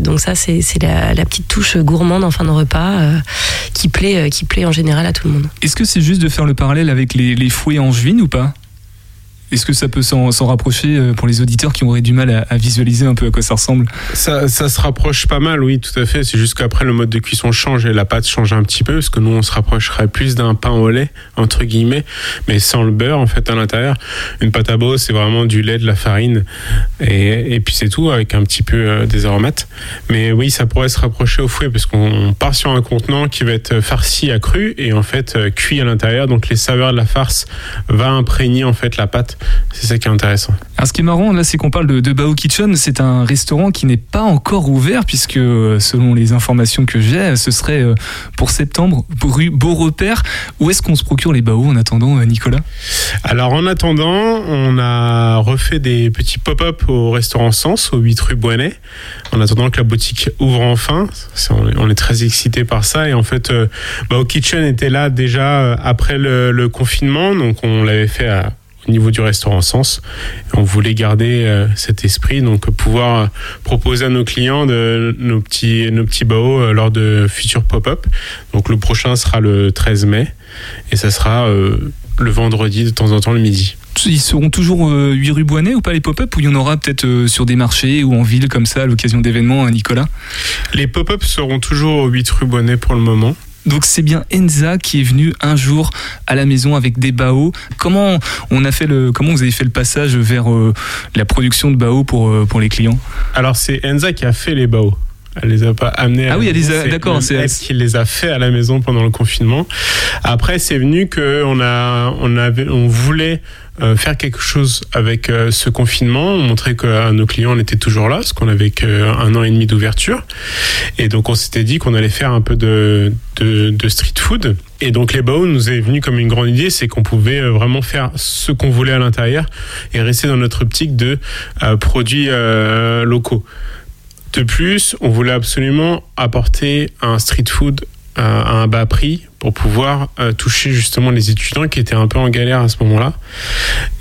Donc ça, c'est la, petite touche gourmande en fin de repas qui plaît, qui plaît en général à tout le monde. Est-ce que c'est juste de faire le parallèle avec les, les fouets angevines ou pas? Est-ce que ça peut s'en rapprocher euh, pour les auditeurs qui auraient du mal à, visualiser un peu à quoi ça ressemble? Ça, se rapproche pas mal, oui, tout à fait. C'est juste qu'après, le mode de cuisson change et la pâte change un petit peu, parce que nous, on se rapprocherait plus d'un pain au lait, entre guillemets, mais sans le beurre, en fait, à l'intérieur. Une pâte à beau, c'est vraiment du lait, de la farine, et, et puis c'est tout, avec un petit peu euh, des aromates. Mais oui, ça pourrait se rapprocher au fouet, parce qu'on part sur un contenant qui va être farci à cru, et en fait, euh, cuit à l'intérieur, donc les saveurs de la farce va imprégner, en fait, la pâte. C'est ça qui est intéressant. Alors, ce qui est marrant, là, c'est qu'on parle de, de Bao Kitchen. C'est un restaurant qui n'est pas encore ouvert, puisque euh, selon les informations que j'ai, ce serait euh, pour septembre, rue Beau Repère. Où est-ce qu'on se procure les Bao en attendant, euh, Nicolas? Alors en attendant, on a refait des petits pop-up au restaurant Sens, au 8 rue Boinet, en attendant que la boutique ouvre enfin. On est, très excité par ça. Et en fait, au Kitchen était là déjà après le, le confinement, donc on l'avait fait à- au niveau du restaurant Sens. On voulait garder euh, cet esprit, donc pouvoir euh, proposer à nos clients de, nos petits, nos petits baos euh, lors de futurs pop-up. Donc le prochain sera le 13 mai et ça sera euh, le vendredi de temps en temps le midi. Ils seront toujours euh, 8 rue Boinet ou pas les pop-up Ou il y en aura peut-être sur des marchés ou en ville comme ça à l'occasion d'événements, hein, Nicolas? Les pop-up seront toujours au 8 rue Bonnet pour le moment. Donc c'est bien Enza qui est venu un jour à la maison avec des bao. Comment on a fait le comment vous avez fait le passage vers euh, la production de bao pour euh, pour les clients? Alors c'est Enza qui a fait les baos. Elle les a pas amenés. à Ah oui, elle les d'accord, c'est- elle qui les a fait à la maison pendant le confinement. Après, c'est venu que on a, on avait, on voulait euh, faire quelque chose avec euh, ce confinement, montrer que nos clients était toujours là, parce qu'on avait qu'un an et demi d'ouverture. Et donc on s'était dit qu'on allait faire un peu de, street food. Et donc les baos nous est venu comme une grande idée, c'est qu'on pouvait euh, vraiment faire ce qu'on voulait à l'intérieur et rester dans notre optique de euh, produits euh, locaux. De plus, on voulait absolument apporter un street food euh, à un bas prix pour pouvoir euh, toucher justement les étudiants qui étaient un peu en galère à ce moment-là.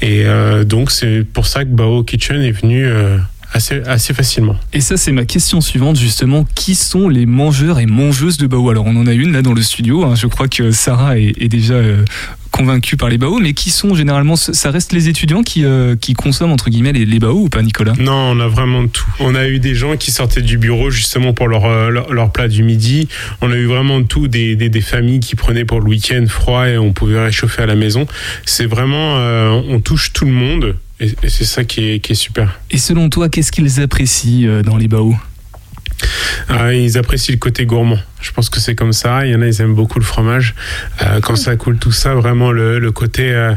Et euh, donc c'est pour ça que Bao Kitchen est venu euh, assez, assez facilement. Et ça, c'est ma question suivante, justement. Qui sont les mangeurs et mangeuses de bao Alors, on en a une là dans le studio. hein. Je crois que Sarah est, est déjà euh, convaincue par les bao. Mais qui sont généralement Ça reste les étudiants qui, euh, qui consomment, entre guillemets, les, les bao ou pas, Nicolas? Non, on a vraiment tout. On a eu des gens qui sortaient du bureau justement pour leur, euh, leur, leur plat du midi. On a eu vraiment tout, des, des, des familles qui prenaient pour le week-end froid et on pouvait réchauffer à la maison. C'est vraiment, on touche tout le monde et, et c'est ça qui est, qui est super. Et selon toi, qu'est-ce qu'ils apprécient euh, dans les bao Ah, ils apprécient le côté gourmand. Je pense que c'est comme ça. Il y en a, ils aiment beaucoup le fromage. Euh, quand ça coule tout ça, vraiment le, le côté euh,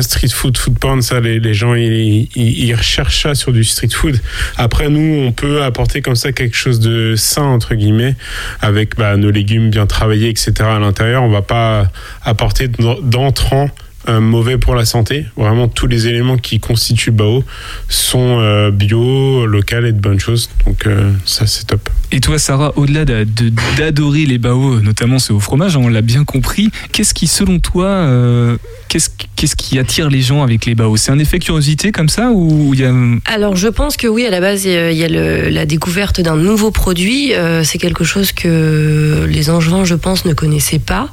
street food, food porn, ça, les, les gens, ils, ils, ils recherchent ça sur du street food. Après, nous, on peut apporter comme ça quelque chose de sain, entre guillemets, avec bah, nos légumes bien travaillés, etc. à l'intérieur. On va pas apporter d'entrants euh, mauvais pour la santé. Vraiment, tous les éléments qui constituent le bao sont euh, bio, local et de bonnes choses. Donc, euh, ça, c'est top. Et toi, Sarah, au-delà de- de- d'adorer les bao, notamment ceux au fromage, on l'a bien compris, qu'est-ce qui, selon toi, euh, qu'est-ce qu'est-ce qui attire les gens avec les bao? C'est un effet curiosité comme ça ou il y a... Alors je pense que oui, à la base, il y a le- la découverte d'un nouveau produit. Euh, c'est quelque chose que les Angevins, je pense, ne connaissaient pas.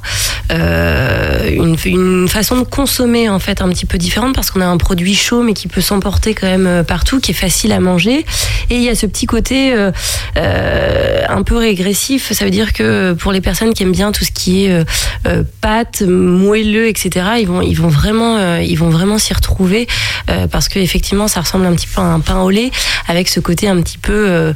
Euh, une, une façon de consommer en fait un petit peu différente parce qu'on a un produit chaud mais qui peut s'emporter quand même euh, partout, qui est facile à manger. Et il y a ce petit côté euh, euh, un peu régressif. Ça veut dire que pour les personnes qui aiment bien tout ce qui est pâtes, moelleux, etc., ils vont, ils vont vraiment, ils vont vraiment s'y retrouver parce que effectivement, ça ressemble un petit peu à un pain au lait avec ce côté un petit peu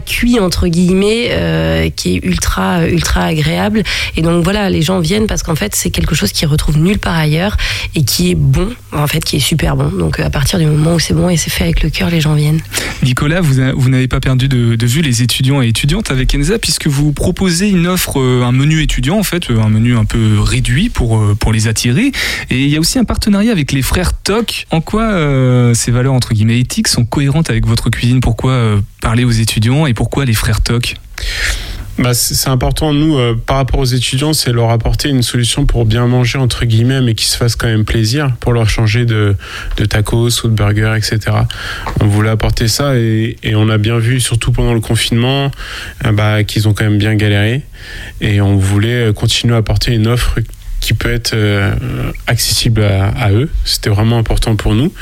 cuit entre guillemets euh, qui est ultra ultra agréable et donc voilà les gens viennent parce qu'en fait c'est quelque chose qu'ils retrouvent nulle part ailleurs et qui est bon en fait qui est super bon donc à partir du moment où c'est bon et c'est fait avec le cœur les gens viennent Nicolas, vous, vous n'avez pas perdu de, vue les étudiants et étudiantes avec Enza puisque vous proposez une offre, euh, un menu étudiant en fait, euh, un menu un peu réduit pour, euh, pour les attirer. Et il y a aussi un partenariat avec les frères Toc. En quoi euh, ces valeurs entre guillemets éthiques sont cohérentes avec votre cuisine? Pourquoi euh, parler aux étudiants et pourquoi les frères Toc Bah, c'est important, nous, euh, par rapport aux étudiants, c'est leur apporter une solution pour bien manger, entre guillemets, mais qui se fasse quand même plaisir, pour leur changer de, tacos ou de burgers, etc. On voulait apporter ça et, et on a bien vu, surtout pendant le confinement, euh, bah, qu'ils ont quand même bien galéré. Et on voulait euh, continuer à apporter une offre qui peut être euh, accessible à, eux. C'était vraiment important pour nous.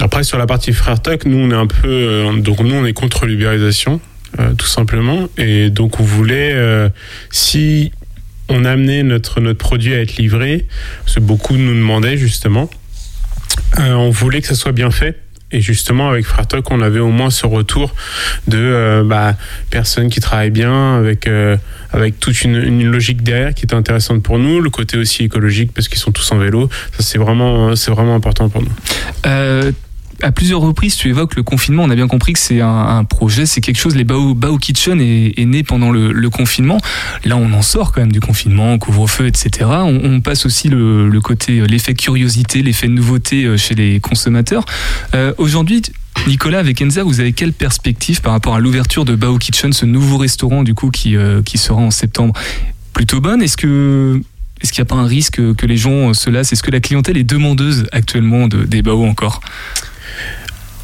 Après, sur la partie Frère Tuck, nous, on est un peu. euh, donc, nous, on est contre l'ubérisation, euh, tout simplement. Et donc, on voulait. si on amenait notre, notre produit à être livré, parce que beaucoup nous demandaient, justement, on voulait que ça soit bien fait. Et justement, avec Fratoc, on avait au moins ce retour de euh, bah, personnes qui travaillent bien, avec, euh, avec toute une, une logique derrière qui était intéressante pour nous. Le côté aussi écologique, parce qu'ils sont tous en vélo. Ça, c'est vraiment, c'est vraiment important pour nous. À plusieurs reprises, tu évoques le confinement. On a bien compris que c'est un, projet, c'est quelque chose. Les Bao, Kitchen est, né pendant le, confinement. Là, on en sort quand même du confinement, couvre-feu, etc. On, passe aussi le, côté, euh, l'effet curiosité, l'effet nouveauté euh, chez les consommateurs. Euh, Aujourd'hui, Nicolas, avec Enza, vous avez quelle perspective par rapport à l'ouverture de Bao Kitchen, ce nouveau restaurant du coup qui, qui sera en septembre Plutôt bonne? Est-ce que est-ce qu'il n'y a pas un risque que les gens se lassent? Est-ce que la clientèle est demandeuse actuellement de, des Bao encore?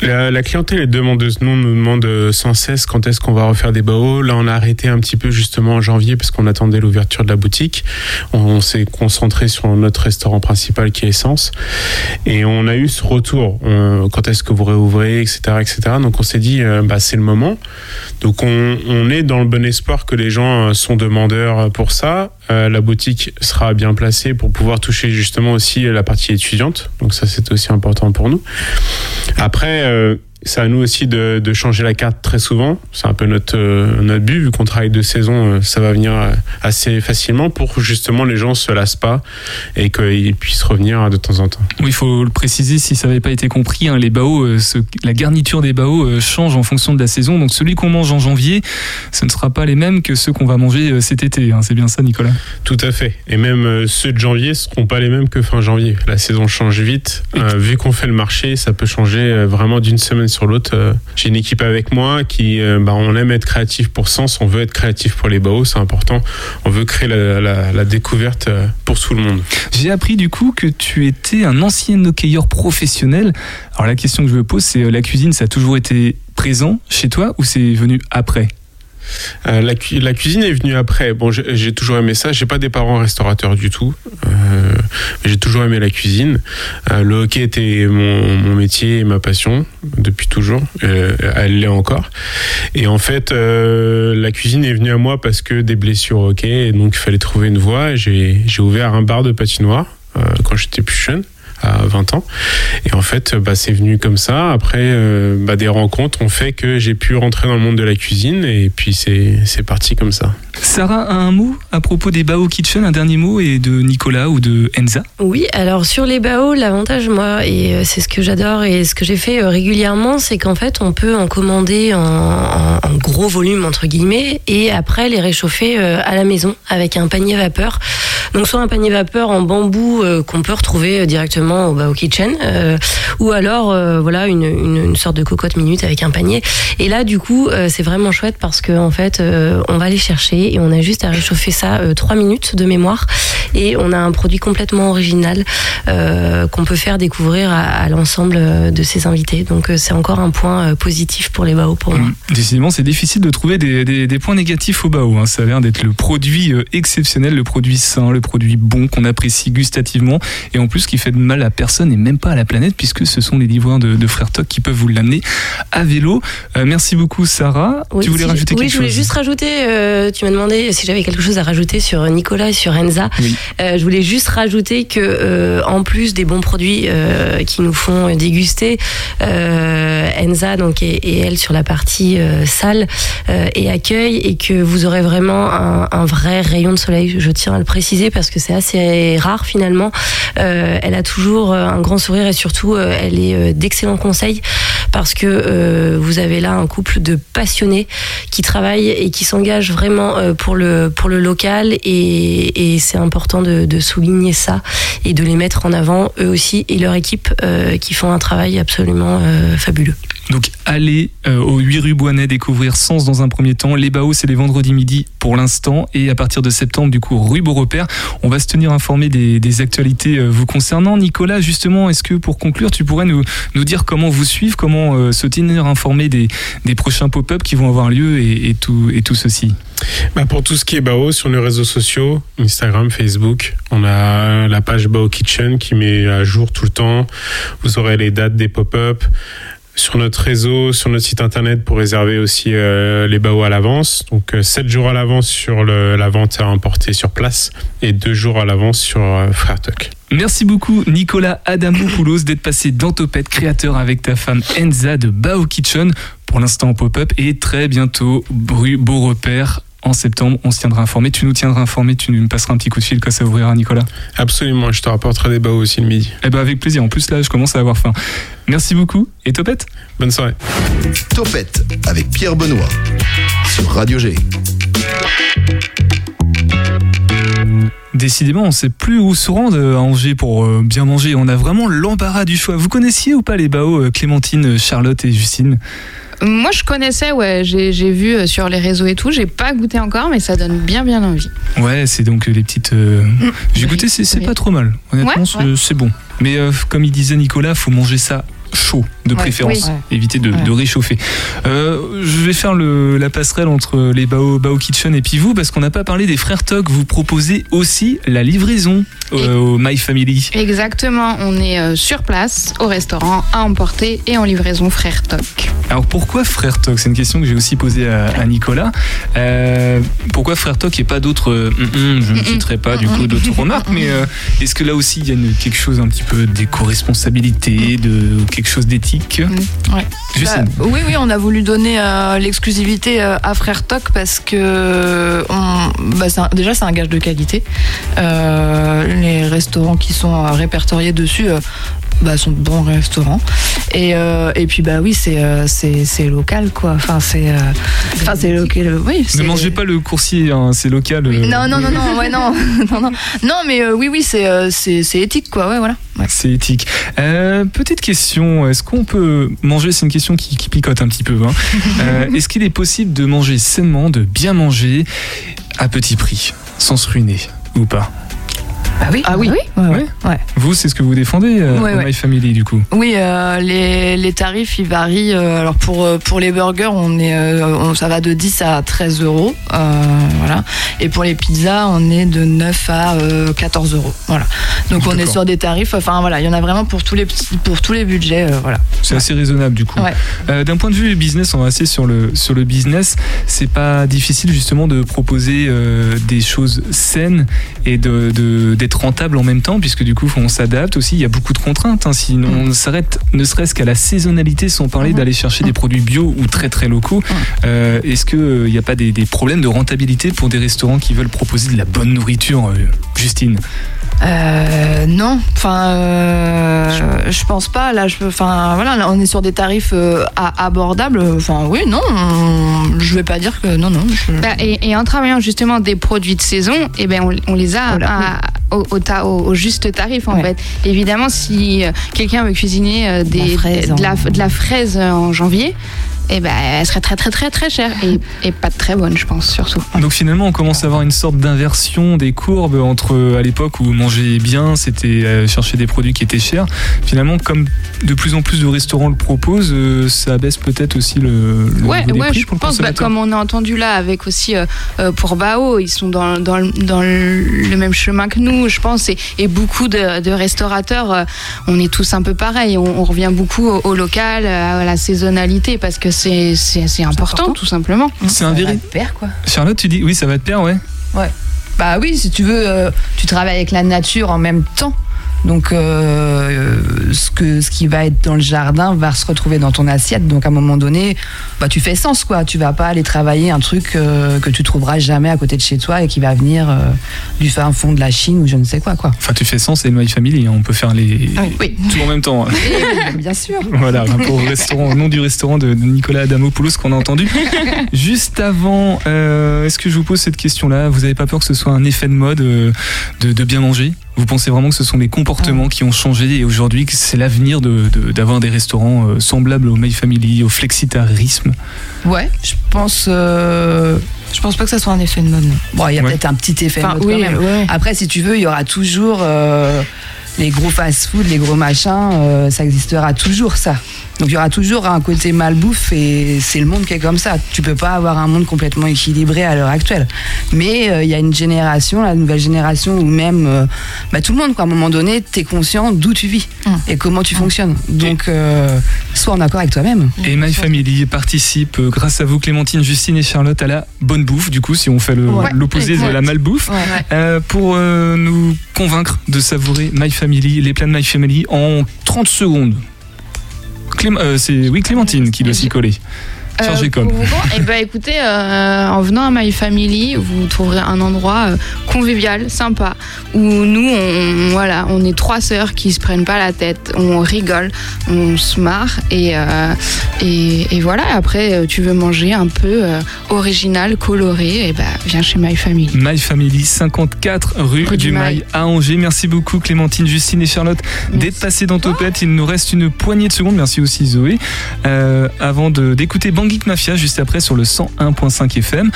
La, la clientèle est demandeuse. Nous, on nous demande euh, sans cesse quand est-ce qu'on va refaire des baos. Là, on a arrêté un petit peu justement en janvier parce qu'on attendait l'ouverture de la boutique. On, s'est concentré sur notre restaurant principal qui est Essence. Et on a eu ce retour. Quand est-ce que vous réouvrez, etc. etc. Donc, on s'est dit, euh, bah, c'est le moment. Donc, on, on est dans le bon espoir que les gens euh, sont demandeurs pour ça. Euh, la boutique sera bien placée pour pouvoir toucher justement aussi la partie étudiante. Donc, ça, c'est aussi important pour nous. Après, euh, c'est à nous aussi de, de changer la carte très souvent. C'est un peu notre, euh, notre but, vu qu'on travaille de saison, euh, ça va venir euh, assez facilement pour que justement les gens se lassent pas et qu'ils puissent revenir de temps en temps. Oui, il faut le préciser si ça n'avait pas été compris. hein, les bao, euh, ce- la garniture des bao euh, change en fonction de la saison. Donc celui qu'on mange en janvier, ce ne sera pas les mêmes que ceux qu'on va manger cet été. hein. C'est bien ça, Nicolas? Tout à fait. Et même ceux de janvier seront pas les mêmes que fin janvier. La saison change vite. Vu qu'on fait le marché, ça peut changer vraiment d'une semaine sur l'autre. Euh, J'ai une équipe avec moi qui, euh, bah, on aime être créatif pour Sens, on veut être créatif pour les baos, c'est important. On veut créer la, découverte euh, pour tout le monde. J'ai appris du coup que tu étais un ancien hockeyeur professionnel. Alors la question que je me pose, c'est la cuisine, ça a toujours été présent chez toi ou c'est venu après? Euh, la, cu- la cuisine est venue après. Bon, j'ai toujours aimé ça. J'ai pas des parents restaurateurs du tout, euh, j'ai toujours aimé la cuisine. Euh, le hockey était mon, métier et ma passion depuis toujours. Elle l'est encore. Et en fait, la cuisine est venue à moi parce que des blessures au hockey, donc il fallait trouver une voie. J'ai ouvert un bar de patinoire quand j'étais plus jeune à 20 ans. Et en fait, bah, c'est venu comme ça. Après, euh, bah, des rencontres ont fait que j'ai pu rentrer dans le monde de la cuisine et puis c'est c'est parti comme ça. Sarah a un mot à propos des Bao Kitchen, un dernier mot, et de Nicolas ou de Enza? Oui, alors sur les baos, l'avantage, moi, et euh, c'est ce que j'adore et ce que j'ai fait euh, régulièrement, c'est qu'en fait, on peut en commander en, en- en gros volume, entre guillemets, et après les réchauffer à la maison avec un panier vapeur. Donc, soit un panier vapeur en bambou qu'on peut retrouver euh, au Bao Kitchen, euh, ou alors, euh, voilà, une, une, une sorte de cocotte minute avec un panier. Et là, du coup, euh, c'est vraiment chouette parce que, en fait, on va les chercher et on a juste à réchauffer ça trois minutes de mémoire et on a un produit complètement original qu'on peut faire découvrir à, à l'ensemble de ses invités. Donc c'est encore un point positif pour les BAO pour moi. Décidément, c'est difficile de trouver des, des- des points négatifs au Bao. hein. Ça a l'air d'être le produit exceptionnel, le produit sain, le produit bon qu'on apprécie gustativement et en plus qui fait de mal à personne et même pas à la planète puisque ce sont les livreurs de, de Frères Toc qui peuvent vous l'amener à vélo. Euh, merci beaucoup, Sarah. Oui, tu voulais si- rajouter oui, quelque je voulais chose juste rajouter, euh, tu m'as demandé si j'avais quelque chose à rajouter sur Nicolas et sur Enza. Oui. Euh, je voulais juste rajouter que, en plus des bons produits qui nous font déguster, Enza donc et, et elle sur la partie salle et accueil, et que vous aurez vraiment un, un vrai rayon de soleil. Je tiens à le préciser parce que c'est assez rare finalement. Elle a toujours euh, un grand sourire et surtout euh, elle est euh, d'excellents conseils parce que vous avez là un couple de passionnés qui travaillent et qui s'engagent vraiment pour le pour le local et, c'est important de, souligner ça et de les mettre en avant eux aussi et leur équipe qui font un travail absolument fabuleux. Donc allez euh, au 8 rue Boinet découvrir Sens dans un premier temps. Les Baos, c'est les vendredis midi pour l'instant. Et à partir de septembre, du coup, rue Beaurepaire, on va se tenir informé des, actualités vous concernant. Nicolas, justement, est-ce que pour conclure, tu pourrais nous, dire comment vous suivre, comment euh, se tenir informé des, prochains pop-up qui vont avoir lieu et, et tout, et tout ceci? Bah, pour tout ce qui est Bao sur les réseaux sociaux, Instagram, Facebook, on a la page Bao Kitchen qui met à jour tout le temps. Vous aurez les dates des pop-up sur notre réseau, sur notre site internet pour réserver aussi euh, les Bao à l'avance. Donc 7 jours à l'avance sur la vente à emporter sur place et 2 jours à l'avance sur euh, Frère Tuck. Merci beaucoup Nicolas Adamopoulos d'être passé dans Topette, créateur avec ta femme Enza de Bao Kitchen, pour l'instant en pop-up et très bientôt Beau Repère en septembre, on se tiendra informé, tu nous tiendras informé, tu nous passeras un petit coup de fil quand ça ouvrira Nicolas. Absolument, je te rapporterai des Bao aussi le midi. Eh ben avec plaisir, en plus là je commence à avoir faim. Merci beaucoup et Topette? Bonne soirée. Topette avec Pierre Benoît sur Radio G. Décidément, on sait plus où se rendre à Angers pour euh, bien manger. On a vraiment l'embarras du choix. Vous connaissiez ou pas les baos euh, Clémentine, Charlotte et Justine? Moi, je connaissais, ouais, j'ai vu euh, sur les réseaux et tout. J'ai pas goûté encore, mais ça donne bien, bien envie. Ouais, c'est donc les petites. euh, J'ai goûté, c'est pas trop mal. Honnêtement, Ouais, c'est ouais. c'est bon. Mais euh, comme il disait Nicolas, faut manger ça chaud de Ouais, préférence, oui. éviter de, Ouais. de réchauffer. Euh, je vais faire le, la passerelle entre les Bao, Bao Kitchen et puis vous, parce qu'on n'a pas parlé des frères Toc. Vous proposez aussi la livraison euh, au My Family. Exactement, on est euh, sur place, au restaurant, à emporter et en livraison frère Toc. Alors pourquoi Frère Toc? C'est une question que j'ai aussi posée à, à Nicolas. Pourquoi Frère Toc et pas d'autres hum, hum, Je ne citerai pas du coup d'autres remarques, mais est-ce que là aussi il y a une- quelque chose un petit peu d'éco-responsabilité, de quelque chose d'éthique? Ouais. Justine. Bah, oui, oui, on a voulu donner euh, l'exclusivité euh, à Frère Toc parce que on, bah, un- déjà c'est un gage de qualité. Euh, les restaurants qui sont répertoriés dessus bah, sont de bons restaurants. Et, euh, et puis bah oui, c'est euh, c'est c'est local quoi. Enfin c'est euh, enfin c'est local. Oui. ne mangez pas le coursier, hein, c'est local. euh, Non non non non <laughs> ouais non <laughs> non non non mais euh, oui oui c'est euh, c'est c'est éthique quoi ouais voilà. C'est éthique. Euh, petite question, est-ce qu'on peut manger, c'est une question qui, qui picote un petit peu, hein. <laughs> Euh, est-ce qu'il est possible de manger sainement, de bien manger à petit prix, sans se ruiner ou pas? Ah oui. Ah oui. ouais, ouais. Vous, c'est ce que vous défendez euh. My Family du coup Oui, euh, les, les tarifs ils varient. euh, alors pour euh, pour les burgers, on est on- ça va de 10 à 13 euros, voilà. Et pour les pizzas, on est de 9 à euh, 14 euros, voilà. Donc on est sur des tarifs. Enfin voilà, il y en a vraiment pour tous les pour tous les budgets, voilà. C'est assez raisonnable du coup. D'un point de vue business, on va rester sur le, sur le business. C'est pas difficile justement de proposer des choses saines et de- de- d'être rentable en même temps, puisque du coup on s'adapte aussi. Il y a beaucoup de contraintes. hein. Si on s'arrête ne serait-ce qu'à la saisonnalité, sans parler d'aller chercher des produits bio ou très très locaux, euh, est-ce qu'il n'y a pas des, des problèmes de rentabilité pour des restaurants qui veulent proposer de la bonne nourriture, euh, Justine? Euh, non, enfin, euh, je pense pas. Là, je, enfin, voilà, là, on est sur des tarifs euh, abordables. Enfin, oui, non, on- je vais pas dire que non, non. je- Bah, et, et en travaillant justement des produits de saison, eh ben on, on les a à- au, au ta- au- au juste tarif en fait. Évidemment, si euh, quelqu'un veut cuisiner euh, des, fraise de, la, en- de la fraise en janvier, eh ben, elle serait très très très très chère et, et pas très bonne, je pense surtout. Donc finalement, on commence à avoir une sorte d'inversion des courbes entre à l'époque où manger bien, c'était euh, chercher des produits qui étaient chers. Finalement, comme de plus en plus de restaurants le proposent, euh, ça baisse peut-être aussi le, le Ouais, niveau des ouais, prix je pour le pense, bah, comme on a entendu là, avec aussi euh, pour Bao, ils sont dans, dans, le- dans le même chemin que nous, je pense, et, et beaucoup de, de restaurateurs, euh, on est tous un peu pareil, on, on revient beaucoup au, au local, à la saisonnalité, parce que c'est c'est assez important, tout simplement. C'est un véritable. Père, quoi. Charlotte, tu dis oui, ça va te perdre, ouais. Ouais. Bah oui, si tu veux, euh, tu travailles avec la nature en même temps. Donc, euh, ce, que, ce qui va être dans le jardin va se retrouver dans ton assiette. Donc, à un moment donné, bah, tu fais sens, quoi. Tu vas pas aller travailler un truc euh, que tu trouveras jamais à côté de chez toi et qui va venir euh, du fin fond de la Chine ou je ne sais quoi, quoi. Enfin, tu fais sens, c'est le My Family, hein, on peut faire les Oui. tout en même temps. hein. Bien sûr. <laughs> Voilà, au restaurant, au nom du restaurant de, Nicolas Adamopoulos qu'on a entendu. <laughs> Juste avant, est-ce que je vous pose cette question-là? Vous n'avez pas peur que ce soit un effet de mode de, de bien manger? Vous pensez vraiment que ce sont les comportements qui ont changé et aujourd'hui que c'est l'avenir de- de- d'avoir des restaurants euh, semblables au My Family, au flexitarisme? Ouais, je pense. euh, Je pense pas que ça soit un effet de mode. non. Bon, il y a Ouais. peut-être un petit effet Enfin, de mode oui, quand même. ouais. Après, si tu veux, il y aura toujours euh, les gros fast-food, les gros machins. euh, ça existera toujours, ça. Donc il y aura toujours un côté malbouffe et c'est le monde qui est comme ça. Tu peux pas avoir un monde complètement équilibré à l'heure actuelle. Mais euh, il y a une génération, la nouvelle génération, où même euh, bah, tout le monde, quoi, à un moment donné, tu es conscient d'où tu vis et comment tu fonctionnes. Donc euh, sois en accord avec toi-même. Et My Family participe, euh, grâce à vous, Clémentine, Justine et Charlotte, à la bonne bouffe, du coup, si on fait Ouais. l'opposé de la malbouffe, Ouais. euh, pour euh, nous convaincre de savourer My Family, les plats de My Family, en 30 secondes. Euh, c'est oui Clémentine qui doit s'y coller. Chargé Euh, comme. vous, eh ben, écoutez, euh, en venant à My Family, vous trouverez un endroit euh, convivial, sympa, où nous, on, voilà, on est trois sœurs qui se prennent pas la tête, on rigole, on se marre, et, et, et voilà. Après, tu veux manger un peu original, coloré, et ben, viens chez My Family. My Family, 54 rue, Rue du Mail à Angers. Merci beaucoup Clémentine, Justine et Charlotte d'être passées dans Topette. Il nous reste une poignée de secondes. Merci aussi Zoé. Euh, avant de- d'écouter Bangik Mafia juste après sur le 101.5 FM.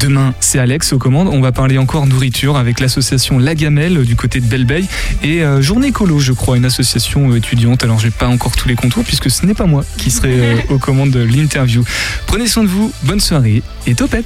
Demain, c'est Alex aux commandes. On va parler encore nourriture avec l'association La Gamelle euh, du côté de Belleveille et euh, Journée Colo, je crois, une association euh, étudiante. Alors j'ai pas encore tous les contours puisque ce n'est pas moi qui serai aux commandes de l'interview. Prenez soin de vous, bonne soirée et Topette.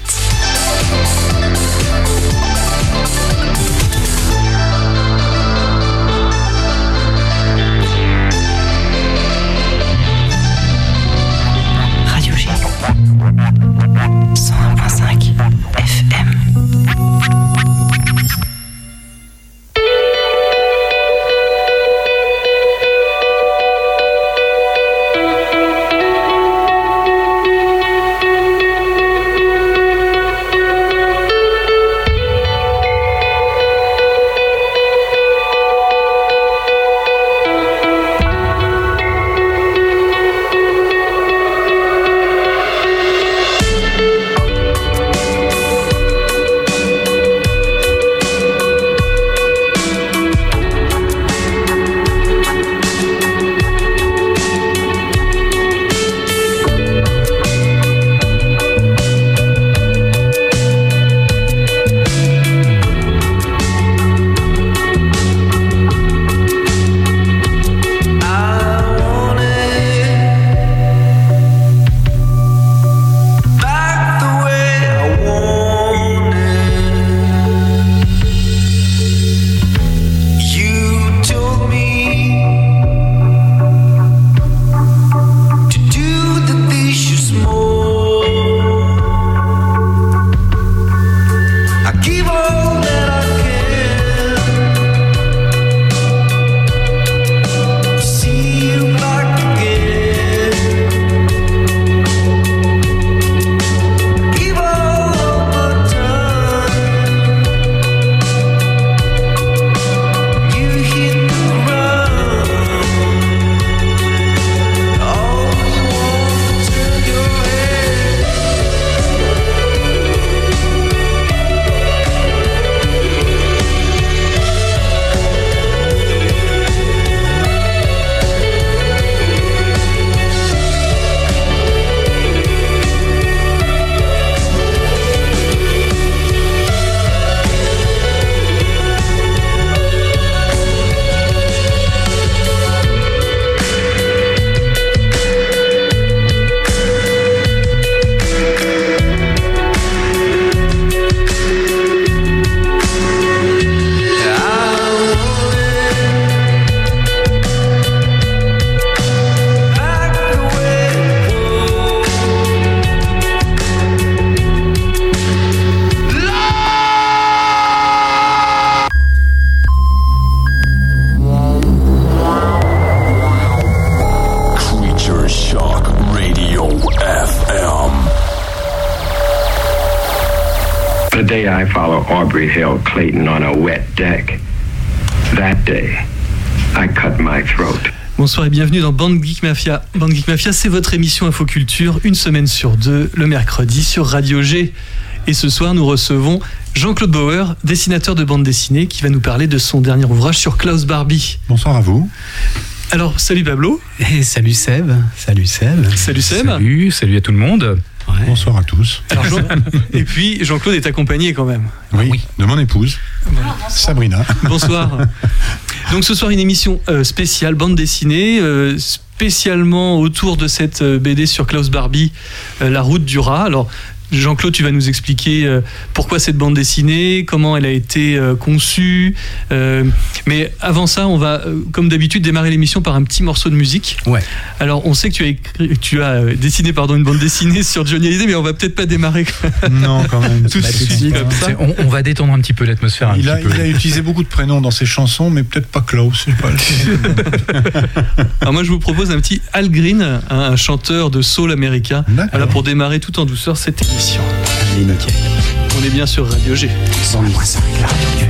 Clayton on a wet deck, that day, I cut my throat. Bonsoir et bienvenue dans Band Geek Mafia. Band Geek Mafia, c'est votre émission Infoculture, une semaine sur deux, le mercredi sur Radio G. Et ce soir, nous recevons Jean-Claude Bauer, dessinateur de bande dessinée, qui va nous parler de son dernier ouvrage sur Klaus Barbie. Bonsoir à vous. Alors, salut Pablo. Et salut Seb. Salut Seb. Salut Seb. Salut, salut à tout le monde. Bonsoir à tous. Alors, Jean- <laughs> Et puis, Jean-Claude est accompagné quand même. Oui, de mon épouse, Sabrina. Bonsoir. <laughs> Donc ce soir une émission euh, spéciale bande dessinée, euh, spécialement autour de cette euh, BD sur Klaus Barbie, La route du rat. Alors Jean-Claude, tu vas nous expliquer euh, pourquoi cette bande dessinée, comment elle a été euh, conçue. Euh, mais avant ça, on va, comme d'habitude, démarrer l'émission par un petit morceau de musique. Ouais. Alors, on sait que tu as, écrit- tu as dessiné pardon, une bande dessinée sur Johnny Hallyday, mais on va peut-être pas démarrer Non, quand même. tout de suite comme ça. c'est- On, on va détendre un petit peu l'atmosphère. Il a, il utilisé beaucoup de prénoms dans ses chansons, mais peut-être pas Klaus. pas. <laughs> Alors moi je vous propose un petit Al Green, un, un chanteur de soul américain, voilà, pour démarrer tout en douceur cette On est bien sur Radio G. 5 là.